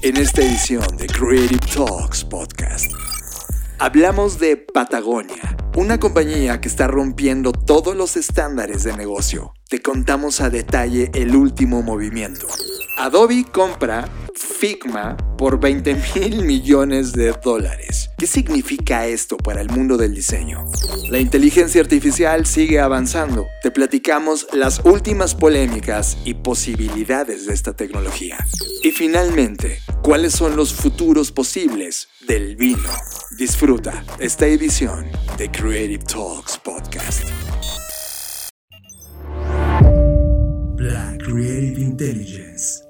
En esta edición de Creative Talks Podcast, hablamos de Patagonia, una compañía que está rompiendo todos los estándares de negocio. Te contamos a detalle el último movimiento. Adobe compra Figma por 20 mil millones de dólares. ¿Qué significa esto para el mundo del diseño? La inteligencia artificial sigue avanzando. Te platicamos las últimas polémicas y posibilidades de esta tecnología. Y finalmente, ¿cuáles son los futuros posibles del vino? Disfruta esta edición de Creative Talks Podcast. Black Creative Intelligence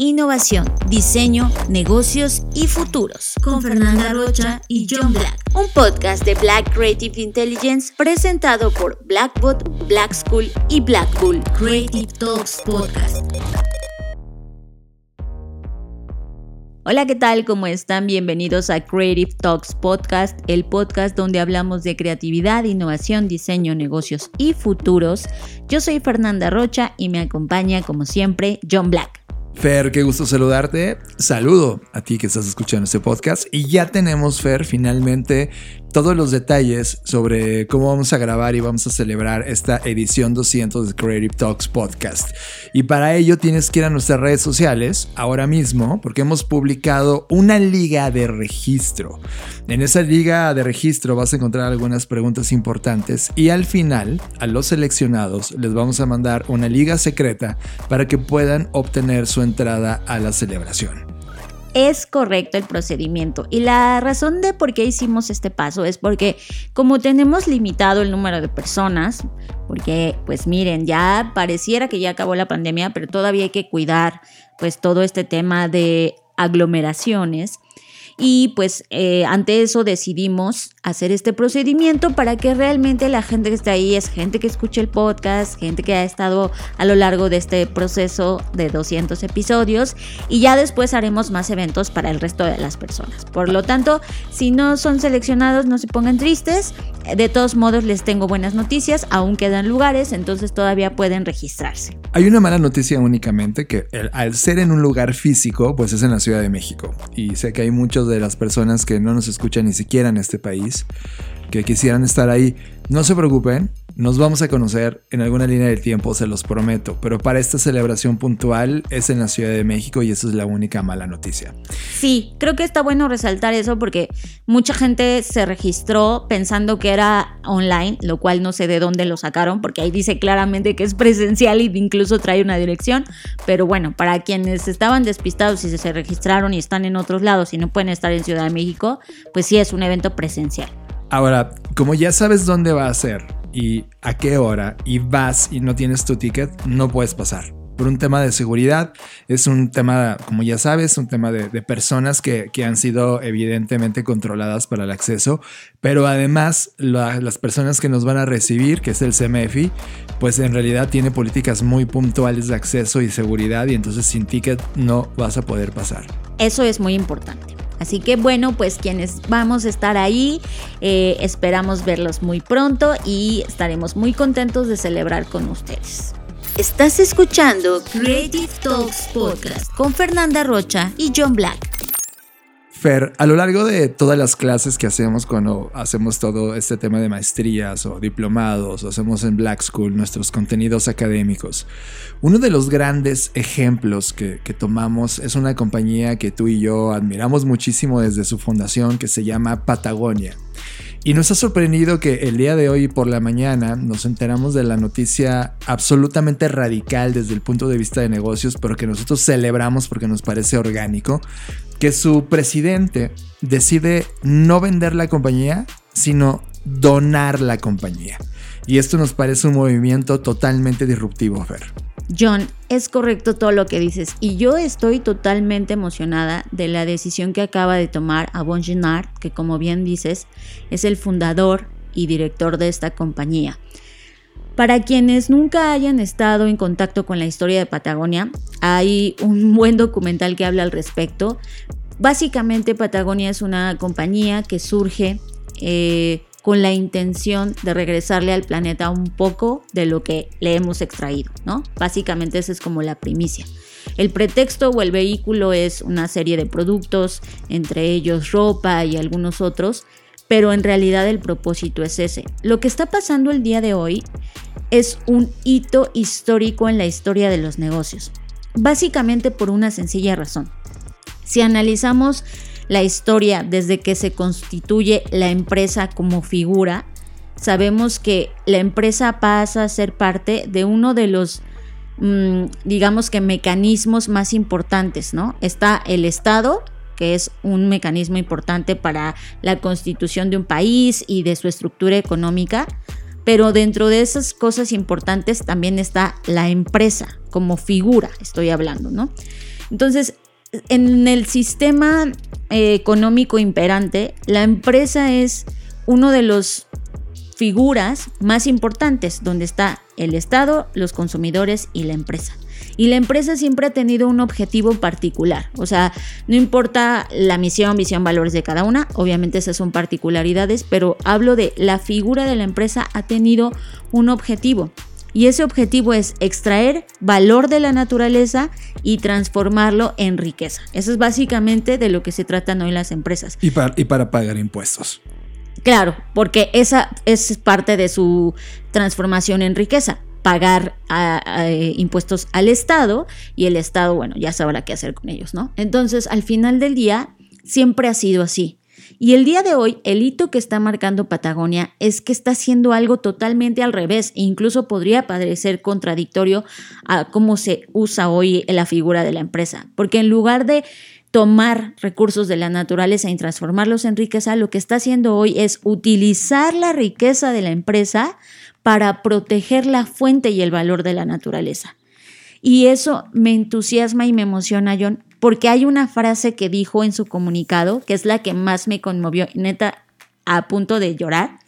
innovación, diseño, negocios y futuros. Con Fernanda Rocha y John Black. Un podcast de Black Creative Intelligence presentado por Blackbot, Black School y Black Bull. Creative Talks Podcast. Hola, ¿qué tal? ¿Cómo están? Bienvenidos a Creative Talks Podcast, el podcast donde hablamos de creatividad, innovación, diseño, negocios y futuros. Yo soy Fernanda Rocha y me acompaña, como siempre, John Black. Fer, qué gusto saludarte. Saludo a ti que estás escuchando este podcast. Y ya tenemos, Fer, finalmente todos los detalles sobre cómo vamos a grabar y vamos a celebrar esta edición 200 de Creative Talks Podcast. Y para ello tienes que ir a nuestras redes sociales ahora mismo porque hemos publicado una liga de registro. En esa liga de registro vas a encontrar algunas preguntas importantes y al final a los seleccionados les vamos a mandar una liga secreta para que puedan obtener su entrada a la celebración es correcto el procedimiento. Y la razón de por qué hicimos este paso es porque como tenemos limitado el número de personas, porque pues miren, ya pareciera que ya acabó la pandemia, pero todavía hay que cuidar pues todo este tema de aglomeraciones. Y pues eh, ante eso decidimos hacer este procedimiento para que realmente la gente que está ahí es gente que escucha el podcast, gente que ha estado a lo largo de este proceso de 200 episodios y ya después haremos más eventos para el resto de las personas. Por lo tanto, si no son seleccionados, no se pongan tristes. De todos modos, les tengo buenas noticias, aún quedan lugares, entonces todavía pueden registrarse. Hay una mala noticia únicamente que al ser en un lugar físico, pues es en la Ciudad de México. Y sé que hay muchos de las personas que no nos escuchan ni siquiera en este país, que quisieran estar ahí. No se preocupen, nos vamos a conocer en alguna línea del tiempo, se los prometo, pero para esta celebración puntual es en la Ciudad de México y esa es la única mala noticia. Sí, creo que está bueno resaltar eso porque mucha gente se registró pensando que era online, lo cual no sé de dónde lo sacaron porque ahí dice claramente que es presencial y incluso trae una dirección, pero bueno, para quienes estaban despistados y se registraron y están en otros lados y no pueden estar en Ciudad de México, pues sí es un evento presencial. Ahora, como ya sabes dónde va a ser, y a qué hora y vas y no tienes tu ticket, no puedes pasar. Por un tema de seguridad, es un tema, como ya sabes, un tema de, personas que, han sido evidentemente controladas para el acceso, pero además las personas que nos van a recibir, que es el CMFI, pues en realidad tiene políticas muy puntuales de acceso y seguridad y entonces sin ticket no vas a poder pasar. Eso es muy importante. Así que bueno, pues quienes vamos a estar ahí, eh, esperamos verlos muy pronto y estaremos muy contentos de celebrar con ustedes. Estás escuchando Creative Talks Podcast con Fernanda Rocha y John Black. Fer, a lo largo de todas las clases que hacemos cuando hacemos todo este tema de maestrías o diplomados o hacemos en Black School nuestros contenidos académicos, uno de los grandes ejemplos que, que, tomamos es una compañía que tú y yo admiramos muchísimo desde su fundación que se llama Patagonia. Y nos ha sorprendido que el día de hoy por la mañana nos enteramos de la noticia absolutamente radical desde el punto de vista de negocios, pero que nosotros celebramos porque nos parece orgánico, que su presidente decide no vender la compañía, sino donar la compañía. Y esto nos parece un movimiento totalmente disruptivo, Fer. John, es correcto todo lo que dices y yo estoy totalmente emocionada de la decisión que acaba de tomar Avon Ginard, que como bien dices es el fundador y director de esta compañía. Para quienes nunca hayan estado en contacto con la historia de Patagonia, hay un buen documental que habla al respecto. Básicamente Patagonia es una compañía que surge eh, con la intención de regresarle al planeta un poco de lo que le hemos extraído, ¿no? Básicamente esa es como la primicia. El pretexto o el vehículo es una serie de productos, entre ellos ropa y algunos otros, pero en realidad el propósito es ese. Lo que está pasando el día de hoy es un hito histórico en la historia de los negocios, básicamente por una sencilla razón. Si analizamos la historia desde que se constituye la empresa como figura, sabemos que la empresa pasa a ser parte de uno de los, mm, digamos que, mecanismos más importantes, ¿no? Está el Estado, que es un mecanismo importante para la constitución de un país y de su estructura económica, pero dentro de esas cosas importantes también está la empresa como figura, estoy hablando, ¿no? Entonces, en el sistema eh, económico imperante, la empresa es uno de los figuras más importantes, donde está el Estado, los consumidores y la empresa. Y la empresa siempre ha tenido un objetivo particular, o sea, no importa la misión, visión, valores de cada una, obviamente esas son particularidades, pero hablo de la figura de la empresa ha tenido un objetivo y ese objetivo es extraer valor de la naturaleza y transformarlo en riqueza. Eso es básicamente de lo que se tratan hoy las empresas. Y para, y para pagar impuestos. Claro, porque esa es parte de su transformación en riqueza pagar impuestos al Estado y el Estado, bueno, ya sabrá qué hacer con ellos, ¿no? Entonces, al final del día, siempre ha sido así. Y el día de hoy, el hito que está marcando Patagonia es que está haciendo algo totalmente al revés e incluso podría parecer contradictorio a cómo se usa hoy la figura de la empresa. Porque en lugar de tomar recursos de la naturaleza y transformarlos en riqueza, lo que está haciendo hoy es utilizar la riqueza de la empresa para proteger la fuente y el valor de la naturaleza. Y eso me entusiasma y me emociona, John, porque hay una frase que dijo en su comunicado, que es la que más me conmovió, neta, a punto de llorar,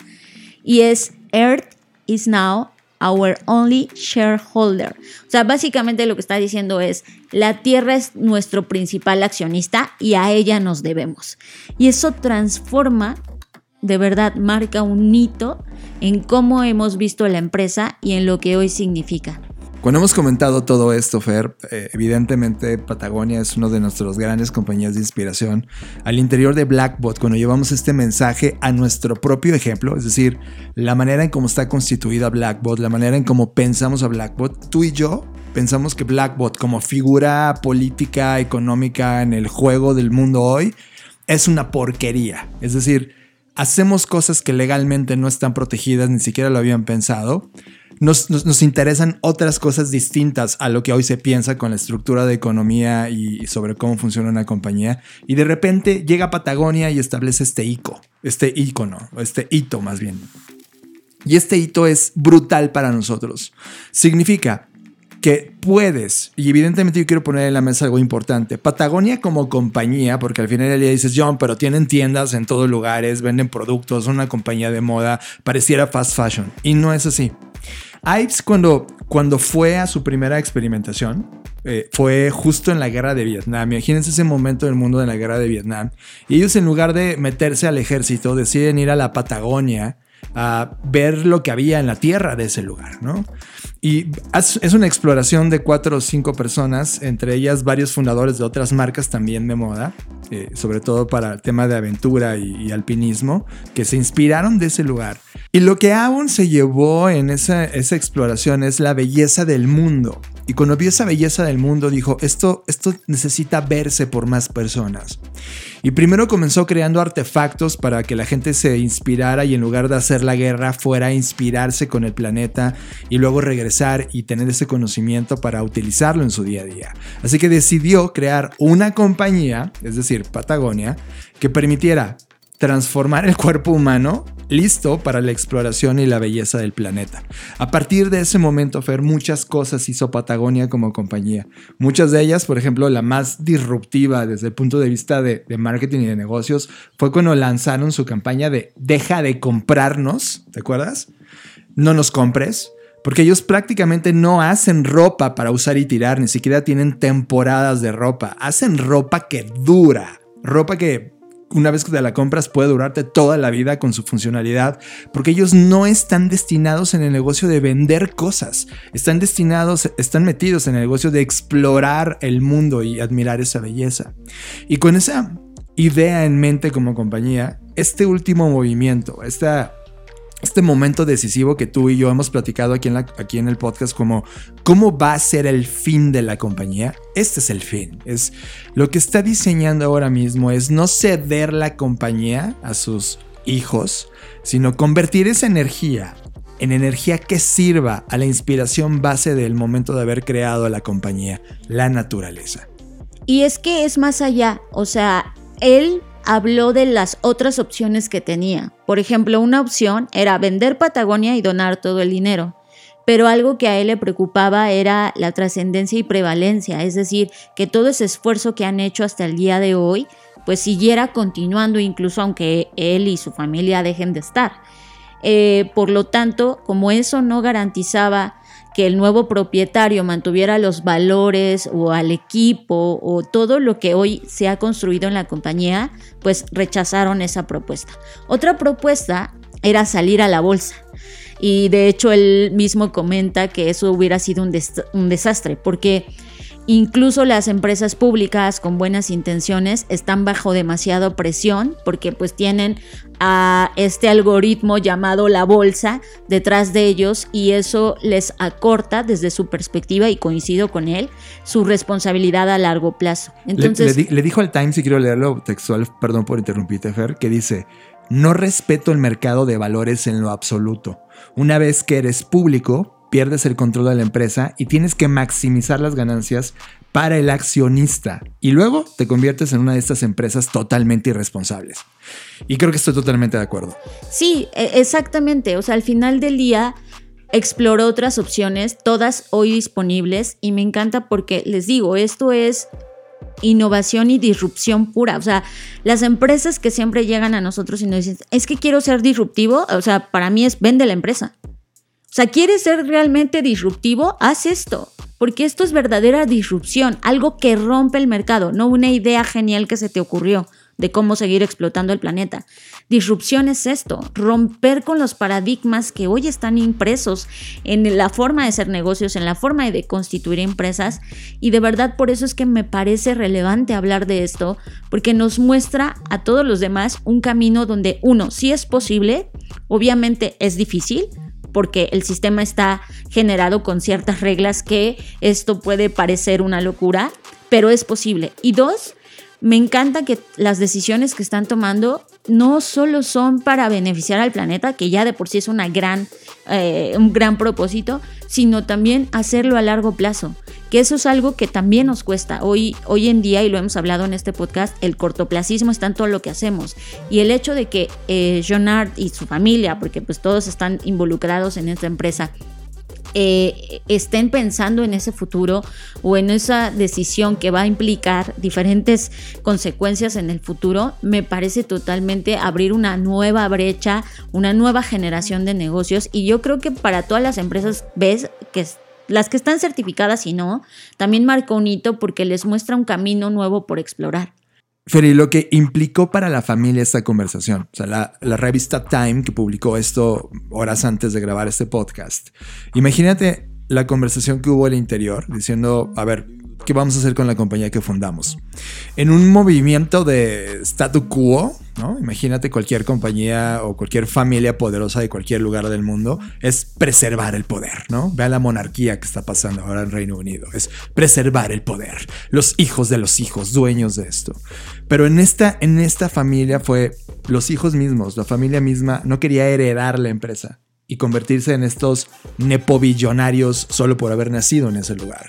y es, Earth is now our only shareholder. O sea, básicamente lo que está diciendo es, la Tierra es nuestro principal accionista y a ella nos debemos. Y eso transforma, de verdad, marca un hito en cómo hemos visto la empresa y en lo que hoy significa. Cuando hemos comentado todo esto, Fer, eh, evidentemente Patagonia es una de nuestras grandes compañías de inspiración. Al interior de Blackbot, cuando llevamos este mensaje a nuestro propio ejemplo, es decir, la manera en cómo está constituida Blackbot, la manera en cómo pensamos a Blackbot, tú y yo pensamos que Blackbot como figura política, económica en el juego del mundo hoy, es una porquería. Es decir, hacemos cosas que legalmente no están protegidas, ni siquiera lo habían pensado nos, interesan otras cosas distintas a lo que hoy se piensa con la estructura de economía y sobre cómo funciona una compañía. Y de repente llega Patagonia y establece este ico, este icono, este hito más bien. Y este hito es brutal para nosotros. Significa que puedes, y evidentemente yo quiero poner en la mesa algo importante, Patagonia como compañía, porque al final del día dices, John, pero tienen tiendas en todos lugares, venden productos, son una compañía de moda, pareciera fast fashion, y no es así. Ives cuando, cuando fue a su primera experimentación, eh, fue justo en la guerra de Vietnam. Imagínense ese momento del mundo de la guerra de Vietnam. Y ellos en lugar de meterse al ejército, deciden ir a la Patagonia a ver lo que había en la tierra de ese lugar, ¿no? Y es una exploración de cuatro o cinco personas, entre ellas varios fundadores de otras marcas también de moda, eh, sobre todo para el tema de aventura y, alpinismo, que se inspiraron de ese lugar. Y lo que aún se llevó en esa, esa exploración es la belleza del mundo. Y cuando vio esa belleza del mundo dijo, esto, esto necesita verse por más personas. Y primero comenzó creando artefactos para que la gente se inspirara y en lugar de hacer la guerra fuera a inspirarse con el planeta y luego regresar y tener ese conocimiento para utilizarlo en su día a día. Así que decidió crear una compañía, es decir, Patagonia, que permitiera transformar el cuerpo humano listo para la exploración y la belleza del planeta. A partir de ese momento, Fer, muchas cosas hizo Patagonia como compañía. Muchas de ellas, por ejemplo, la más disruptiva desde el punto de vista de, marketing y de negocios, fue cuando lanzaron su campaña de deja de comprarnos, ¿te acuerdas? No nos compres Porque ellos prácticamente no hacen ropa para usar y tirar, ni siquiera tienen temporadas de ropa. Hacen ropa que dura, ropa que una vez que te la compras puede durarte toda la vida con su funcionalidad, porque ellos no están destinados en el negocio de vender cosas, están destinados, están metidos en el negocio de explorar el mundo y admirar esa belleza. Y con esa idea en mente como compañía, este último movimiento, esta este momento decisivo que tú y yo hemos platicado aquí en, aquí en el podcast como cómo va a ser el fin de la compañía. Este es el fin. Es lo que está diseñando ahora mismo es no ceder la compañía a sus hijos, sino convertir esa energía en energía que sirva a la inspiración base del momento de haber creado la compañía, la naturaleza. Y es que es más allá, o sea, él habló de las otras opciones que tenía. Por ejemplo, una opción era vender Patagonia y donar todo el dinero. Pero algo que a él le preocupaba era la trascendencia y prevalencia, es decir, que todo ese esfuerzo que han hecho hasta el día de hoy, pues siguiera continuando incluso aunque él y su familia dejen de estar. Eh, por lo tanto, como eso no garantizaba que el nuevo propietario mantuviera los valores o al equipo o todo lo que hoy se ha construido en la compañía, pues rechazaron esa propuesta. Otra propuesta era salir a la bolsa. Y de hecho él mismo comenta que eso hubiera sido un, un desastre, porque Incluso las empresas públicas con buenas intenciones están bajo demasiada presión porque pues tienen a este algoritmo llamado la bolsa detrás de ellos y eso les acorta desde su perspectiva y coincido con él su responsabilidad a largo plazo. Entonces le, dijo al Times y quiero leerlo textual, perdón por interrumpirte Fer, que dice no respeto el mercado de valores en lo absoluto. Una vez que eres público, pierdes el control de la empresa y tienes que maximizar las ganancias para el accionista. Y luego te conviertes en una de estas empresas totalmente irresponsables. Y creo que estoy totalmente de acuerdo. Sí, e, exactamente. O sea, al final del día exploró otras opciones, todas hoy disponibles, y me encanta porque les digo, esto es innovación y disrupción pura. O sea, las empresas que siempre llegan a nosotros y nos dicen, es que quiero ser disruptivo, o sea, para mí es vende la empresa. O sea, ¿quieres ser realmente disruptivo? Haz esto, porque esto es verdadera disrupción, algo que rompe el mercado, no una idea genial que se te ocurrió de cómo seguir explotando el planeta. Disrupción es esto, romper con los paradigmas que hoy están impresos en la forma de hacer negocios, en la forma de constituir empresas y de verdad por eso es que me parece relevante hablar de esto, porque nos muestra a todos los demás un camino donde uno, sí es posible, obviamente es difícil, porque el sistema está generado con ciertas reglas que esto puede parecer una locura, pero es posible. Y dos, me encanta que las decisiones que están tomando no solo son para beneficiar al planeta, que ya de por sí es gran, eh, un gran propósito, sino también hacerlo a largo plazo, que eso es algo que también nos cuesta. Hoy, hoy en día, y lo hemos hablado en este podcast, el cortoplacismo está en todo lo que hacemos. Y el hecho de que eh, y su familia, porque pues todos están involucrados en esta empresa, eh, estén pensando en ese futuro o en esa decisión que va a implicar diferentes consecuencias en el futuro, me parece totalmente abrir una nueva brecha, una nueva generación de negocios y yo creo que para todas las empresas ves que las que están certificadas y no, también marca un hito porque les muestra un camino nuevo por explorar. Feri, lo que implicó para la familia esta conversación, o sea, la, la, revista Time que publicó esto horas antes de grabar este podcast, imagínate la conversación que hubo al interior diciendo, a ver, ¿qué vamos a hacer con la compañía que fundamos? En un movimiento de statu quo, ¿no? Imagínate cualquier compañía o cualquier familia poderosa de cualquier lugar del mundo, es preservar el poder, ¿no? Vea la monarquía que está pasando ahora en Reino Unido, es preservar el poder, los hijos de los hijos, dueños de esto. Pero en esta, en esta familia fue los hijos mismos, la familia misma no quería heredar la empresa, y convertirse en estos nepobillonarios solo por haber nacido en ese lugar.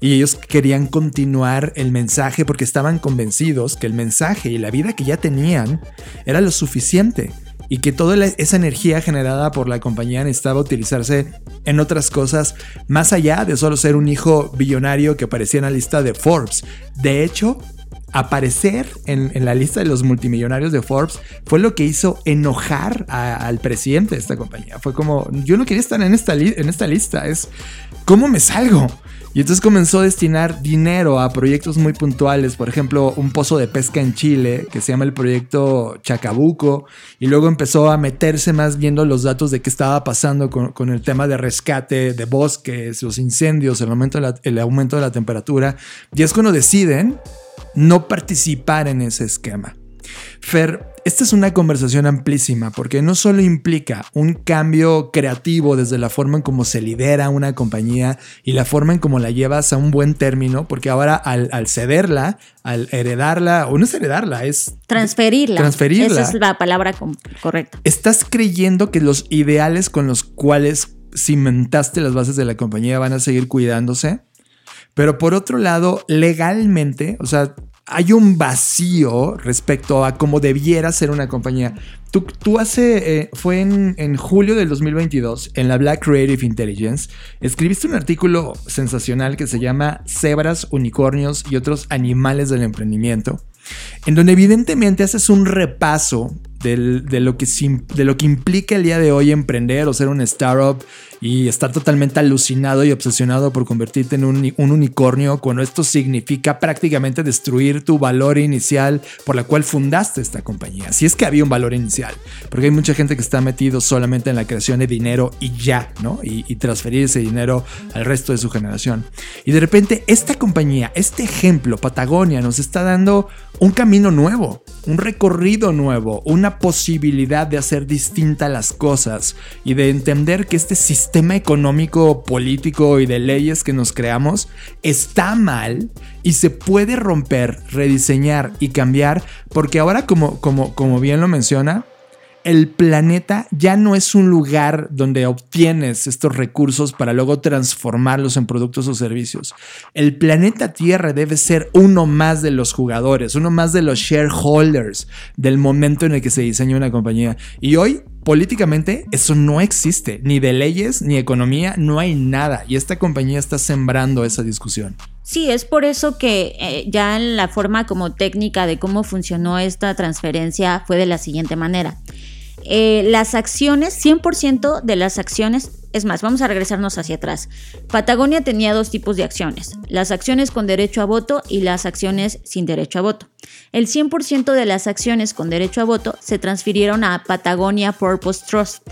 Y ellos querían continuar el mensaje porque estaban convencidos que el mensaje y la vida que ya tenían era lo suficiente y que toda esa energía generada por la compañía necesitaba utilizarse en otras cosas más allá de solo ser un hijo billonario que aparecía en la lista de Forbes. De hecho, aparecer en, la lista de los multimillonarios de Forbes fue lo que hizo enojar al presidente de esta compañía. Fue como, yo no quería estar en esta, en esta lista, es, ¿cómo me salgo? Y entonces comenzó a destinar dinero a proyectos muy puntuales, por ejemplo, un pozo de pesca en Chile que se llama el proyecto Chacabuco, y luego empezó a meterse más viendo los datos de qué estaba pasando con, el tema de rescate de bosques, los incendios, el aumento, la, el aumento de la temperatura, y es cuando deciden no participar en ese esquema. Fer, esta es una conversación amplísima porque no solo implica un cambio creativo desde la forma en cómo se lidera una compañía y la forma en cómo la llevas a un buen término, porque ahora al, cederla, al heredarla, o no es heredarla, es transferirla. Transferirla. Esa es la palabra correcta. Estás creyendo que los ideales con los cuales cimentaste las bases de la compañía van a seguir cuidándose. Pero por otro lado, legalmente, o sea, hay un vacío respecto a cómo debiera ser una compañía. Tú, tú hace, eh, fue en, en, julio del 2022, en la Black Creative Intelligence, escribiste un artículo sensacional que se llama Cebras, Unicornios y otros animales del emprendimiento, en donde evidentemente haces un repaso de, lo que, de lo que implica el día de hoy emprender o ser un startup y estar totalmente alucinado y obsesionado por convertirte en un, unicornio cuando esto significa prácticamente destruir tu valor inicial por la cual fundaste esta compañía. Si es que había un valor inicial, porque hay mucha gente que está metido solamente en la creación de dinero y ya, ¿no? Y, y transferir ese dinero al resto de su generación. Y de repente esta compañía, este ejemplo, Patagonia, nos está dando un camino nuevo, un recorrido nuevo, una posibilidad de hacer distintas las cosas y de entender que este sistema económico, político y de leyes que nos creamos está mal y se puede romper, rediseñar y cambiar porque ahora como, como, como bien lo menciona, el planeta ya no es un lugar donde obtienes estos recursos para luego transformarlos en productos o servicios. El planeta Tierra debe ser uno más de los jugadores, uno más de los shareholders del momento en el que se diseña una compañía. Y hoy políticamente eso no existe, ni de leyes, ni economía, no hay nada. Y esta compañía está sembrando esa discusión. Sí, es por eso que eh, ya en la forma como técnica de cómo funcionó esta transferencia fue de la siguiente manera. Eh, las acciones, 100% de las acciones, es más, vamos a regresarnos hacia atrás. Patagonia tenía dos tipos de acciones, las acciones con derecho a voto y las acciones sin derecho a voto. El 100% de las acciones con derecho a voto se transfirieron a Patagonia Purpose Trust,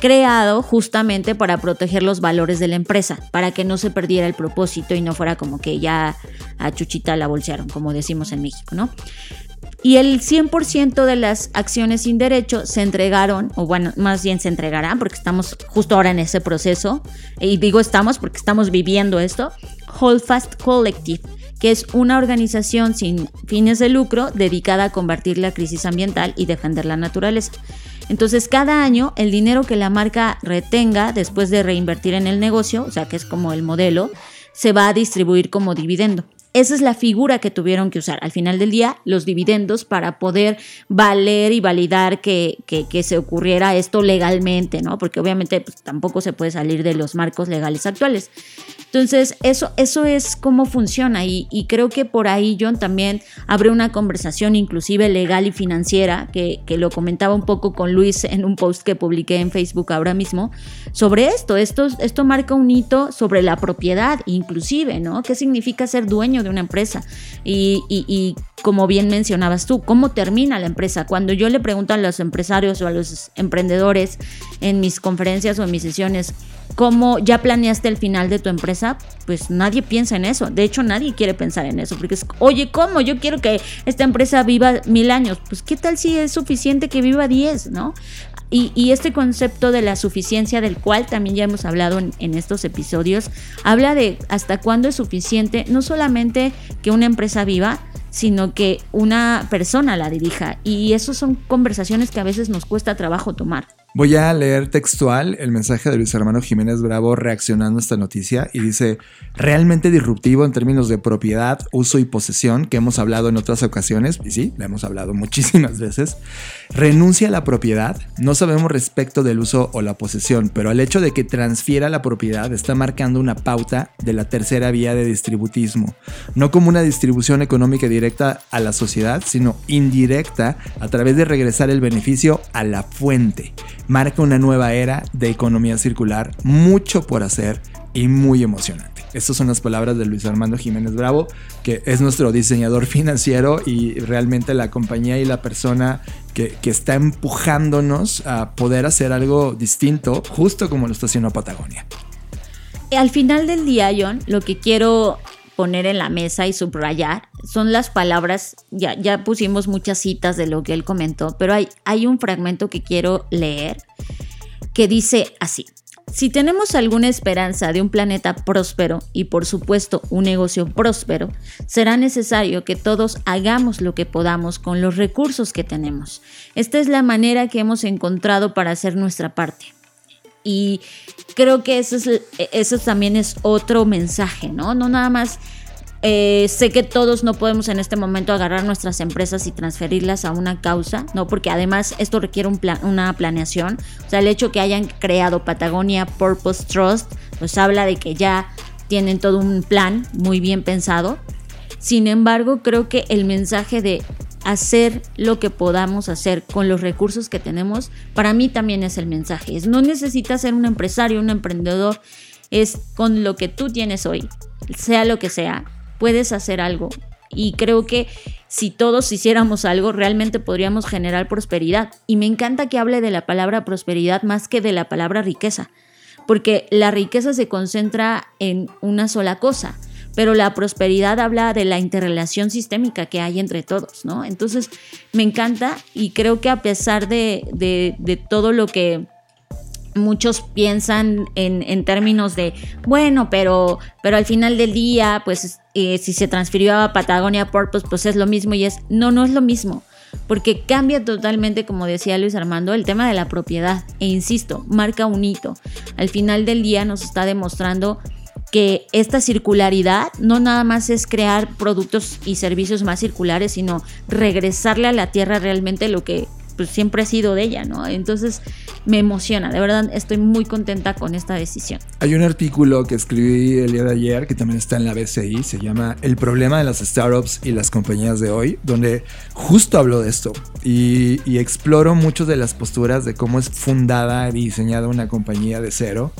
creado justamente para proteger los valores de la empresa, para que no se perdiera el propósito y no fuera como que ya a Chuchita la bolsearon, como decimos en México, ¿no? Y el 100% de las acciones sin derecho se entregaron, o bueno, más bien se entregarán, porque estamos justo ahora en ese proceso, y digo estamos porque estamos viviendo esto, Holdfast Collective, que es una organización sin fines de lucro dedicada a combatir la crisis ambiental y defender la naturaleza. Entonces, cada año el dinero que la marca retenga después de reinvertir en el negocio, o sea que es como el modelo, se va a distribuir como dividendo. Esa es la figura que tuvieron que usar al final del día, los dividendos, para poder valer y validar que, que, se ocurriera esto legalmente, ¿no? Porque obviamente pues, tampoco se puede salir de los marcos legales actuales. Entonces, eso, eso es cómo funciona y, y, creo que por ahí John también abre una conversación inclusive legal y financiera, que, que, lo comentaba un poco con Luis en un post que publiqué en Facebook ahora mismo, sobre esto. Esto, esto marca un hito sobre la propiedad inclusive, ¿no? ¿Qué significa ser dueño de una empresa? Y, y, como bien mencionabas tú, ¿cómo termina la empresa? Cuando yo le pregunto a los empresarios o a los emprendedores en mis conferencias o en mis sesiones, ¿cómo ya planeaste el final de tu empresa? Pues nadie piensa en eso. De hecho, nadie quiere pensar en eso. Porque es, oye, ¿cómo? Yo quiero que esta empresa viva mil años. Pues, ¿qué tal si es suficiente que viva diez, no? Y, este concepto de la suficiencia, del cual también ya hemos hablado en, en, estos episodios, habla de hasta cuándo es suficiente no solamente que una empresa viva, sino que una persona la dirija. Y eso son conversaciones que a veces nos cuesta trabajo tomar. Voy a leer textual el mensaje de Luis Hermano Jiménez Bravo reaccionando a esta noticia y dice, realmente disruptivo en términos de propiedad, uso y posesión, que hemos hablado en otras ocasiones, y sí, le hemos hablado muchísimas veces, renuncia a la propiedad, no sabemos respecto del uso o la posesión, pero el hecho de que transfiera la propiedad está marcando una pauta de la tercera vía de distributismo, no como una distribución económica directa a la sociedad, sino indirecta a través de regresar el beneficio a la fuente marca una nueva era de economía circular, mucho por hacer y muy emocionante. Estas son las palabras de Luis Armando Jiménez Bravo, que es nuestro diseñador financiero y realmente la compañía y la persona que, está empujándonos a poder hacer algo distinto, justo como lo está haciendo Patagonia. Al final del día, John, lo que quiero poner en la mesa y subrayar son las palabras, ya, ya pusimos muchas citas de lo que él comentó, pero hay, hay un fragmento que quiero leer que dice así. Si tenemos alguna esperanza de un planeta próspero y por supuesto un negocio próspero, será necesario que todos hagamos lo que podamos con los recursos que tenemos. Esta es la manera que hemos encontrado para hacer nuestra parte. Y creo que eso, es, eso también es otro mensaje, ¿no? No nada más eh, sé que todos no podemos en este momento agarrar nuestras empresas y transferirlas a una causa, ¿no? Porque además esto requiere un una planeación. O sea, el hecho que hayan creado Patagonia Purpose Trust, pues habla de que ya tienen todo un plan muy bien pensado. Sin embargo, creo que el mensaje de hacer lo que podamos hacer con los recursos que tenemos, para mí también es el mensaje. Es, no necesitas ser un empresario, un emprendedor, es con lo que tú tienes hoy, sea lo que sea, puedes hacer algo. Y creo que si todos hiciéramos algo, realmente podríamos generar prosperidad. Y me encanta que hable de la palabra prosperidad más que de la palabra riqueza, porque la riqueza se concentra en una sola cosa pero la prosperidad habla de la interrelación sistémica que hay entre todos, ¿no? Entonces, me encanta y creo que a pesar de, de, todo lo que muchos piensan en, en, términos de, bueno, pero, pero al final del día, pues eh, si se transfirió a Patagonia Purpose, pues es lo mismo y es, no, no es lo mismo. Porque cambia totalmente, como decía Luis Armando, el tema de la propiedad. E insisto, marca un hito. Al final del día nos está demostrando que esta circularidad no nada más es crear productos y servicios más circulares, sino regresarle a la tierra realmente lo que pues, siempre ha sido de ella, ¿no? Entonces me emociona, de verdad estoy muy contenta con esta decisión. Hay un artículo que escribí el día de ayer que también está en la BCI, se llama El problema de las startups y las compañías de hoy, donde justo hablo de esto y, y exploro muchas de las posturas de cómo es fundada y diseñada una compañía de cero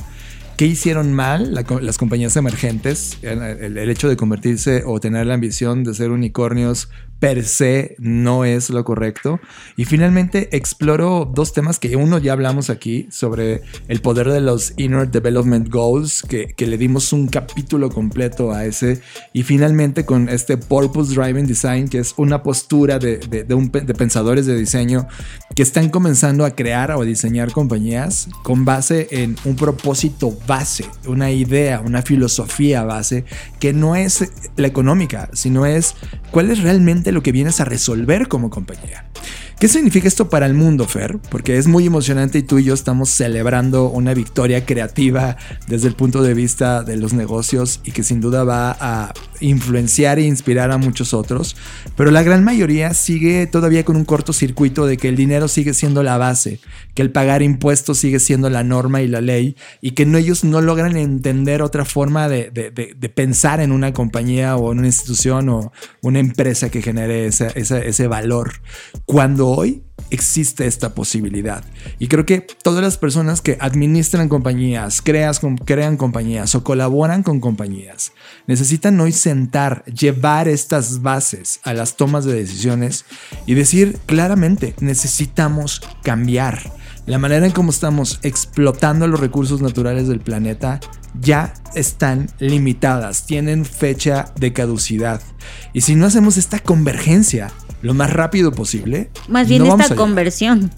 ¿Qué hicieron mal las compañías emergentes? El, el, hecho de convertirse o tener la ambición de ser unicornios per se no es lo correcto. Y finalmente exploro dos temas que uno ya hablamos aquí sobre el poder de los Inner Development Goals, que, le dimos un capítulo completo a ese. Y finalmente con este Purpose Driving Design, que es una postura de, de pensadores de diseño que están comenzando a crear o diseñar compañías con base en un propósito base, una idea, una filosofía base, que no es la económica, sino es cuál es realmente lo que vienes a resolver como compañía. ¿Qué significa esto para el mundo, Fer? Porque es muy emocionante y tú y yo estamos celebrando una victoria creativa desde el punto de vista de los negocios y que sin duda va a influenciar e inspirar a muchos otros, pero la gran mayoría sigue todavía con un cortocircuito de que el dinero sigue siendo la base, que el pagar impuestos sigue siendo la norma y la ley y que no, ellos no logran entender otra forma de, de, pensar en una compañía o en una institución o una empresa que genere ese, ese valor. Cuando hoy existe esta posibilidad. Y creo que todas las personas que administran compañías, creas, crean compañías o colaboran con compañías, necesitan hoy sentar, llevar estas bases a las tomas de decisiones y decir claramente, necesitamos cambiar. La manera en cómo estamos explotando los recursos naturales del planeta ya están limitadas, tienen fecha de caducidad. Y si no hacemos esta convergencia, lo más rápido posible. Más bien esta conversión.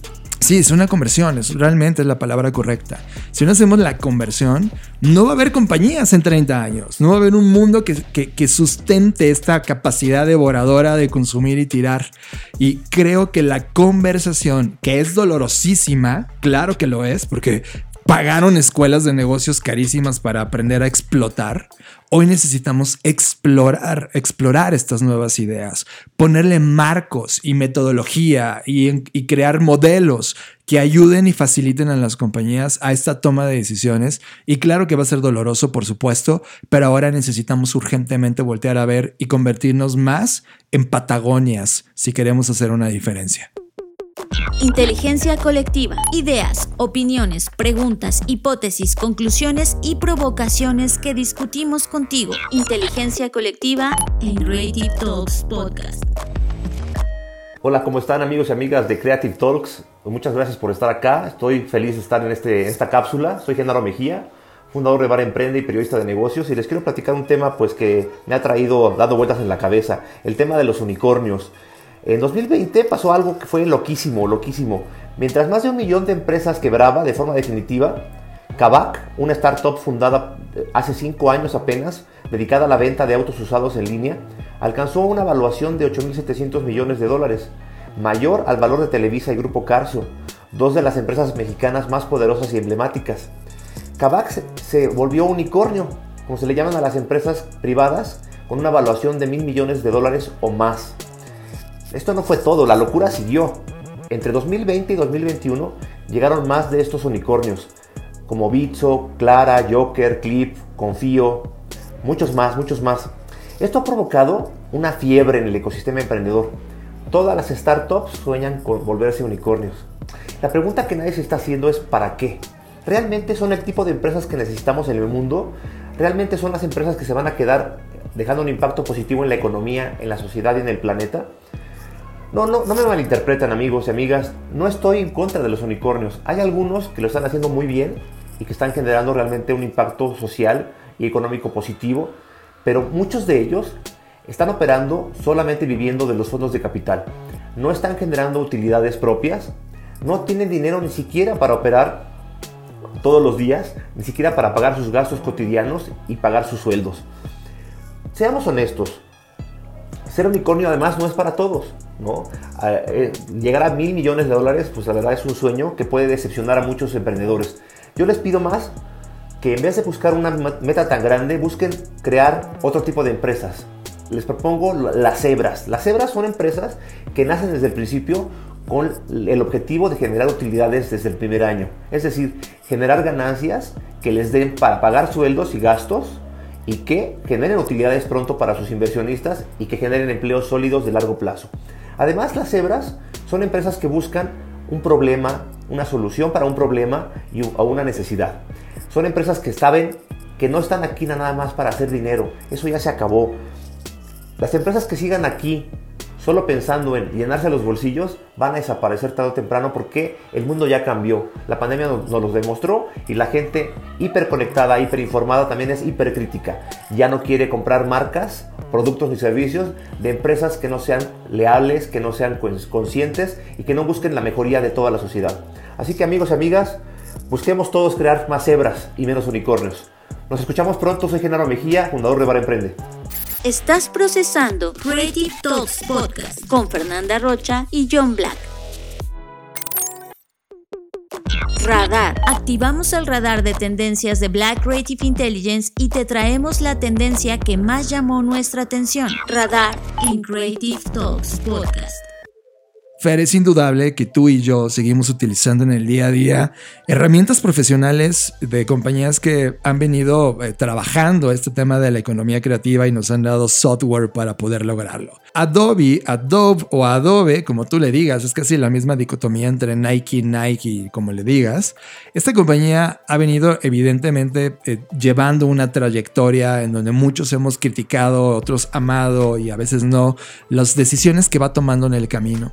Sí, es una conversión, es, realmente es la palabra correcta. Si no hacemos la conversión, no va a haber compañías en 30 años, no va a haber un mundo que, que, sustente esta capacidad devoradora de consumir y tirar. Y creo que la conversación, que es dolorosísima, claro que lo es, porque pagaron escuelas de negocios carísimas para aprender a explotar. Hoy necesitamos explorar, explorar estas nuevas ideas, ponerle marcos y metodología y, crear modelos que ayuden y faciliten a las compañías a esta toma de decisiones. Y claro que va a ser doloroso, por supuesto, pero ahora necesitamos urgentemente voltear a ver y convertirnos más en Patagonias si queremos hacer una diferencia. Inteligencia colectiva. Ideas, opiniones, preguntas, hipótesis, conclusiones y provocaciones que discutimos contigo. Inteligencia colectiva en Creative Talks Podcast. Hola, ¿cómo están amigos y amigas de Creative Talks? Muchas gracias por estar acá. Estoy feliz de estar en, este, esta cápsula. Soy Genaro Mejía, fundador de Bar Emprende y periodista de negocios. Y les quiero platicar un tema pues, que me ha traído dando vueltas en la cabeza. El tema de los unicornios. En 2020 pasó algo que fue loquísimo, loquísimo. Mientras más de un millón de empresas quebraba de forma definitiva, Kavak, una startup fundada eh, hace cinco años apenas, dedicada a la venta de autos usados en línea, alcanzó una evaluación de 8.700 millones de dólares, mayor al valor de Televisa y Grupo Carso, dos de las empresas mexicanas más poderosas y emblemáticas. Kavak se volvió unicornio, como se le llaman a las empresas privadas, con una evaluación de mil millones de dólares o más. Esto no fue todo, la locura siguió. Entre 2020 y 2021 llegaron más de estos unicornios, como Bitso, Clara, Joker, Clip, Confío, muchos más, muchos más. Esto ha provocado una fiebre en el ecosistema emprendedor. Todas las startups sueñan con volverse unicornios. La pregunta que nadie se está haciendo es ¿para qué? ¿Realmente son el tipo de empresas que necesitamos en el mundo? ¿Realmente son las empresas que se van a quedar dejando un impacto positivo en la economía, en la sociedad y en el planeta? No, no, no me malinterpreten amigos y amigas, no estoy en contra de los unicornios. Hay algunos que lo están haciendo muy bien y que están generando realmente un impacto social y económico positivo, pero muchos de ellos están operando solamente viviendo de los fondos de capital. No están generando utilidades propias, no tienen dinero ni siquiera para operar todos los días, ni siquiera para pagar sus gastos cotidianos y pagar sus sueldos. Seamos honestos, ser unicornio además no es para todos. ¿No? Eh, llegar a mil millones de dólares, pues la verdad es un sueño que puede decepcionar a muchos emprendedores. Yo les pido más que en vez de buscar una meta tan grande, busquen crear otro tipo de empresas. Les propongo las cebras. Las cebras son empresas que nacen desde el principio con el objetivo de generar utilidades desde el primer año. Es decir, generar ganancias que les den para pagar sueldos y gastos y que generen utilidades pronto para sus inversionistas y que generen empleos sólidos de largo plazo. Además, las cebras son empresas que buscan un problema, una solución para un problema y, o una necesidad. Son empresas que saben que no están aquí nada más para hacer dinero. Eso ya se acabó. Las empresas que sigan aquí solo pensando en llenarse los bolsillos, van a desaparecer tarde o temprano porque el mundo ya cambió. La pandemia nos, lo demostró y la gente hiperconectada, hiperinformada también es hipercrítica. Ya no quiere comprar marcas, productos ni servicios de empresas que no sean leales, que no sean conscientes y que no busquen la mejoría de toda la sociedad. Así que amigos y amigas, busquemos todos crear más cebras y menos unicornios. Nos escuchamos pronto, soy Genaro Mejía, fundador de Bar Emprende. Estás procesando Creative Talks Podcast con Fernanda Rocha y John Black. Radar. Activamos el radar de tendencias de Black Creative Intelligence y te traemos la tendencia que más llamó nuestra atención. Radar en Creative Talks Podcast. Fer, es indudable que tú y yo seguimos utilizando en el día a día herramientas profesionales de compañías que han venido eh, trabajando este tema de la economía creativa y nos han dado software para poder lograrlo. Adobe, Adobe o Adobe, como tú le digas, es casi la misma dicotomía entre Nike, Nike, como le digas. Esta compañía ha venido evidentemente eh, llevando una trayectoria en donde muchos hemos criticado, otros amado y a veces no, las decisiones que va tomando en el camino.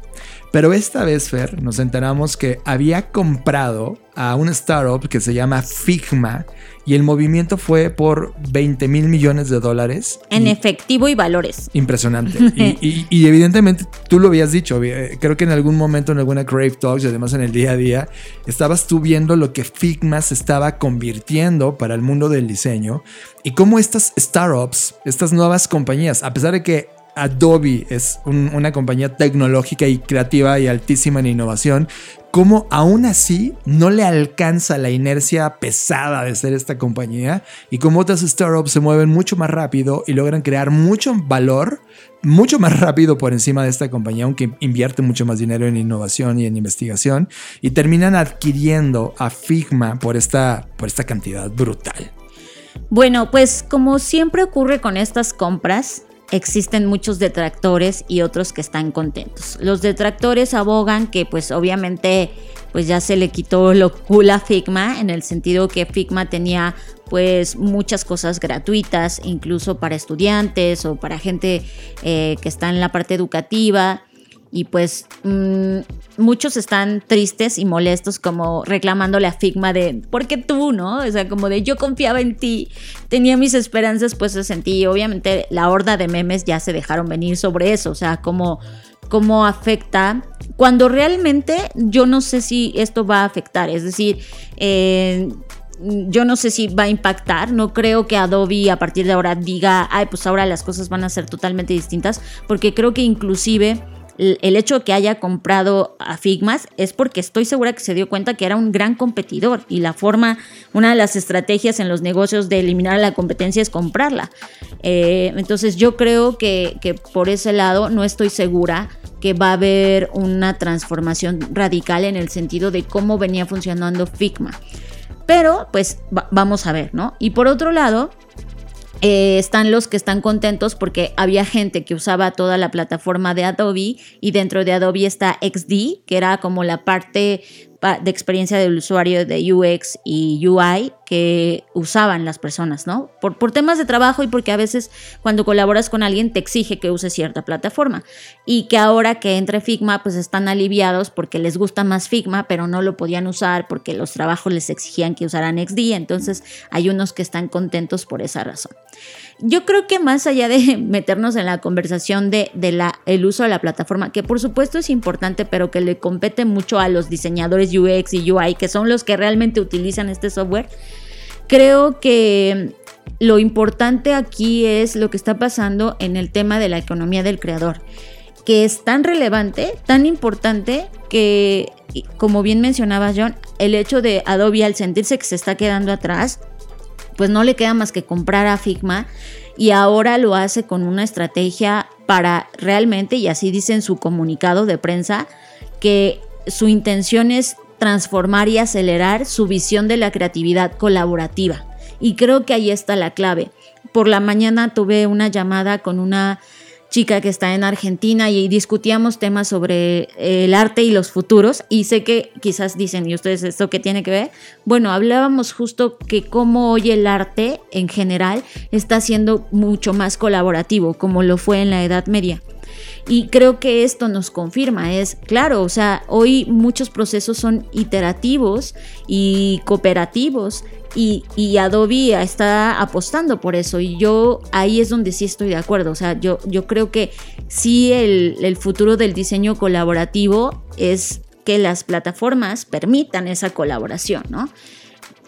Pero esta vez, Fer, nos enteramos que había comprado a una startup que se llama Figma y el movimiento fue por 20 mil millones de dólares. En efectivo y valores. Impresionante. y, evidentemente tú lo habías dicho, eh, creo que en algún momento en alguna Crave Talks y además en el día a día, estabas tú viendo lo que Figma se estaba convirtiendo para el mundo del diseño y cómo estas startups, estas nuevas compañías, a pesar de que Adobe es una compañía tecnológica y creativa y altísima en innovación, como aún así no le alcanza la inercia pesada de ser esta compañía y como otras startups se mueven mucho más rápido y logran crear mucho valor mucho más rápido por encima de esta compañía, aunque invierte mucho más dinero en innovación y en investigación, y terminan adquiriendo a Figma por esta, por esta cantidad brutal. Bueno, pues como siempre ocurre con estas compras, existen muchos detractores y otros que están contentos. Los detractores abogan que pues obviamente pues ya se le quitó lo cool a Figma en el sentido que Figma tenía pues muchas cosas gratuitas incluso para estudiantes o para gente eh, que está en la parte educativa y pues mm, muchos están tristes y molestos como reclamándole a Figma de, ¿por qué tú, no? O sea, como de yo confiaba en ti, tenía mis esperanzas puestas en ti obviamente la horda de memes ya se dejaron venir sobre eso, o sea, como cómo afecta cuando realmente yo no sé si esto va a afectar, es decir, eh, yo no sé si va a impactar, no creo que Adobe a partir de ahora diga, ay, pues ahora las cosas van a ser totalmente distintas, porque creo que inclusive el hecho de que haya comprado a Figmas es porque estoy segura que se dio cuenta que era un gran competidor y la forma, una de las estrategias en los negocios de eliminar la competencia es comprarla. Eh, entonces yo creo que, por ese lado no estoy segura que va a haber una transformación radical en el sentido de cómo venía funcionando Figma. Pero pues vamos a ver, ¿no? Y por otro lado, eh, están los que están contentos porque había gente que usaba toda la plataforma de Adobe y dentro de Adobe está XD, que era como la parte de experiencia del usuario de UX y UI que usaban las personas, ¿no? Por, por temas de trabajo y porque a veces cuando colaboras con alguien te exige que uses cierta plataforma y que ahora que entre Figma pues están aliviados porque les gusta más Figma pero no lo podían usar porque los trabajos les exigían que usaran XD, entonces hay unos que están contentos por esa razón. Yo creo que más allá de meternos en la conversación de, el uso de la plataforma, que por supuesto es importante, pero que le compete mucho a los diseñadores UX y UI, que son los que realmente utilizan este software, creo que lo importante aquí es lo que está pasando en el tema de la economía del creador, que es tan relevante, tan importante que, como bien mencionaba John, el hecho de Adobe al sentirse que se está quedando atrás, pues no le queda más que comprar a Figma y ahora lo hace con una estrategia para realmente, y así dice en su comunicado de prensa, que su intención es transformar y acelerar su visión de la creatividad colaborativa. Y creo que ahí está la clave. Por la mañana tuve una llamada con una chica que está en Argentina y discutíamos temas sobre el arte y los futuros y sé que quizás dicen, ¿y ustedes esto qué tiene que ver? Bueno, hablábamos justo que cómo hoy el arte en general está siendo mucho más colaborativo, como lo fue en la Edad Media. Y creo que esto nos confirma, es claro, o sea, hoy muchos procesos son iterativos y cooperativos y, Adobe está apostando por eso y yo ahí es donde sí estoy de acuerdo, o sea, yo, yo creo que sí el, el futuro del diseño colaborativo es que las plataformas permitan esa colaboración, ¿no?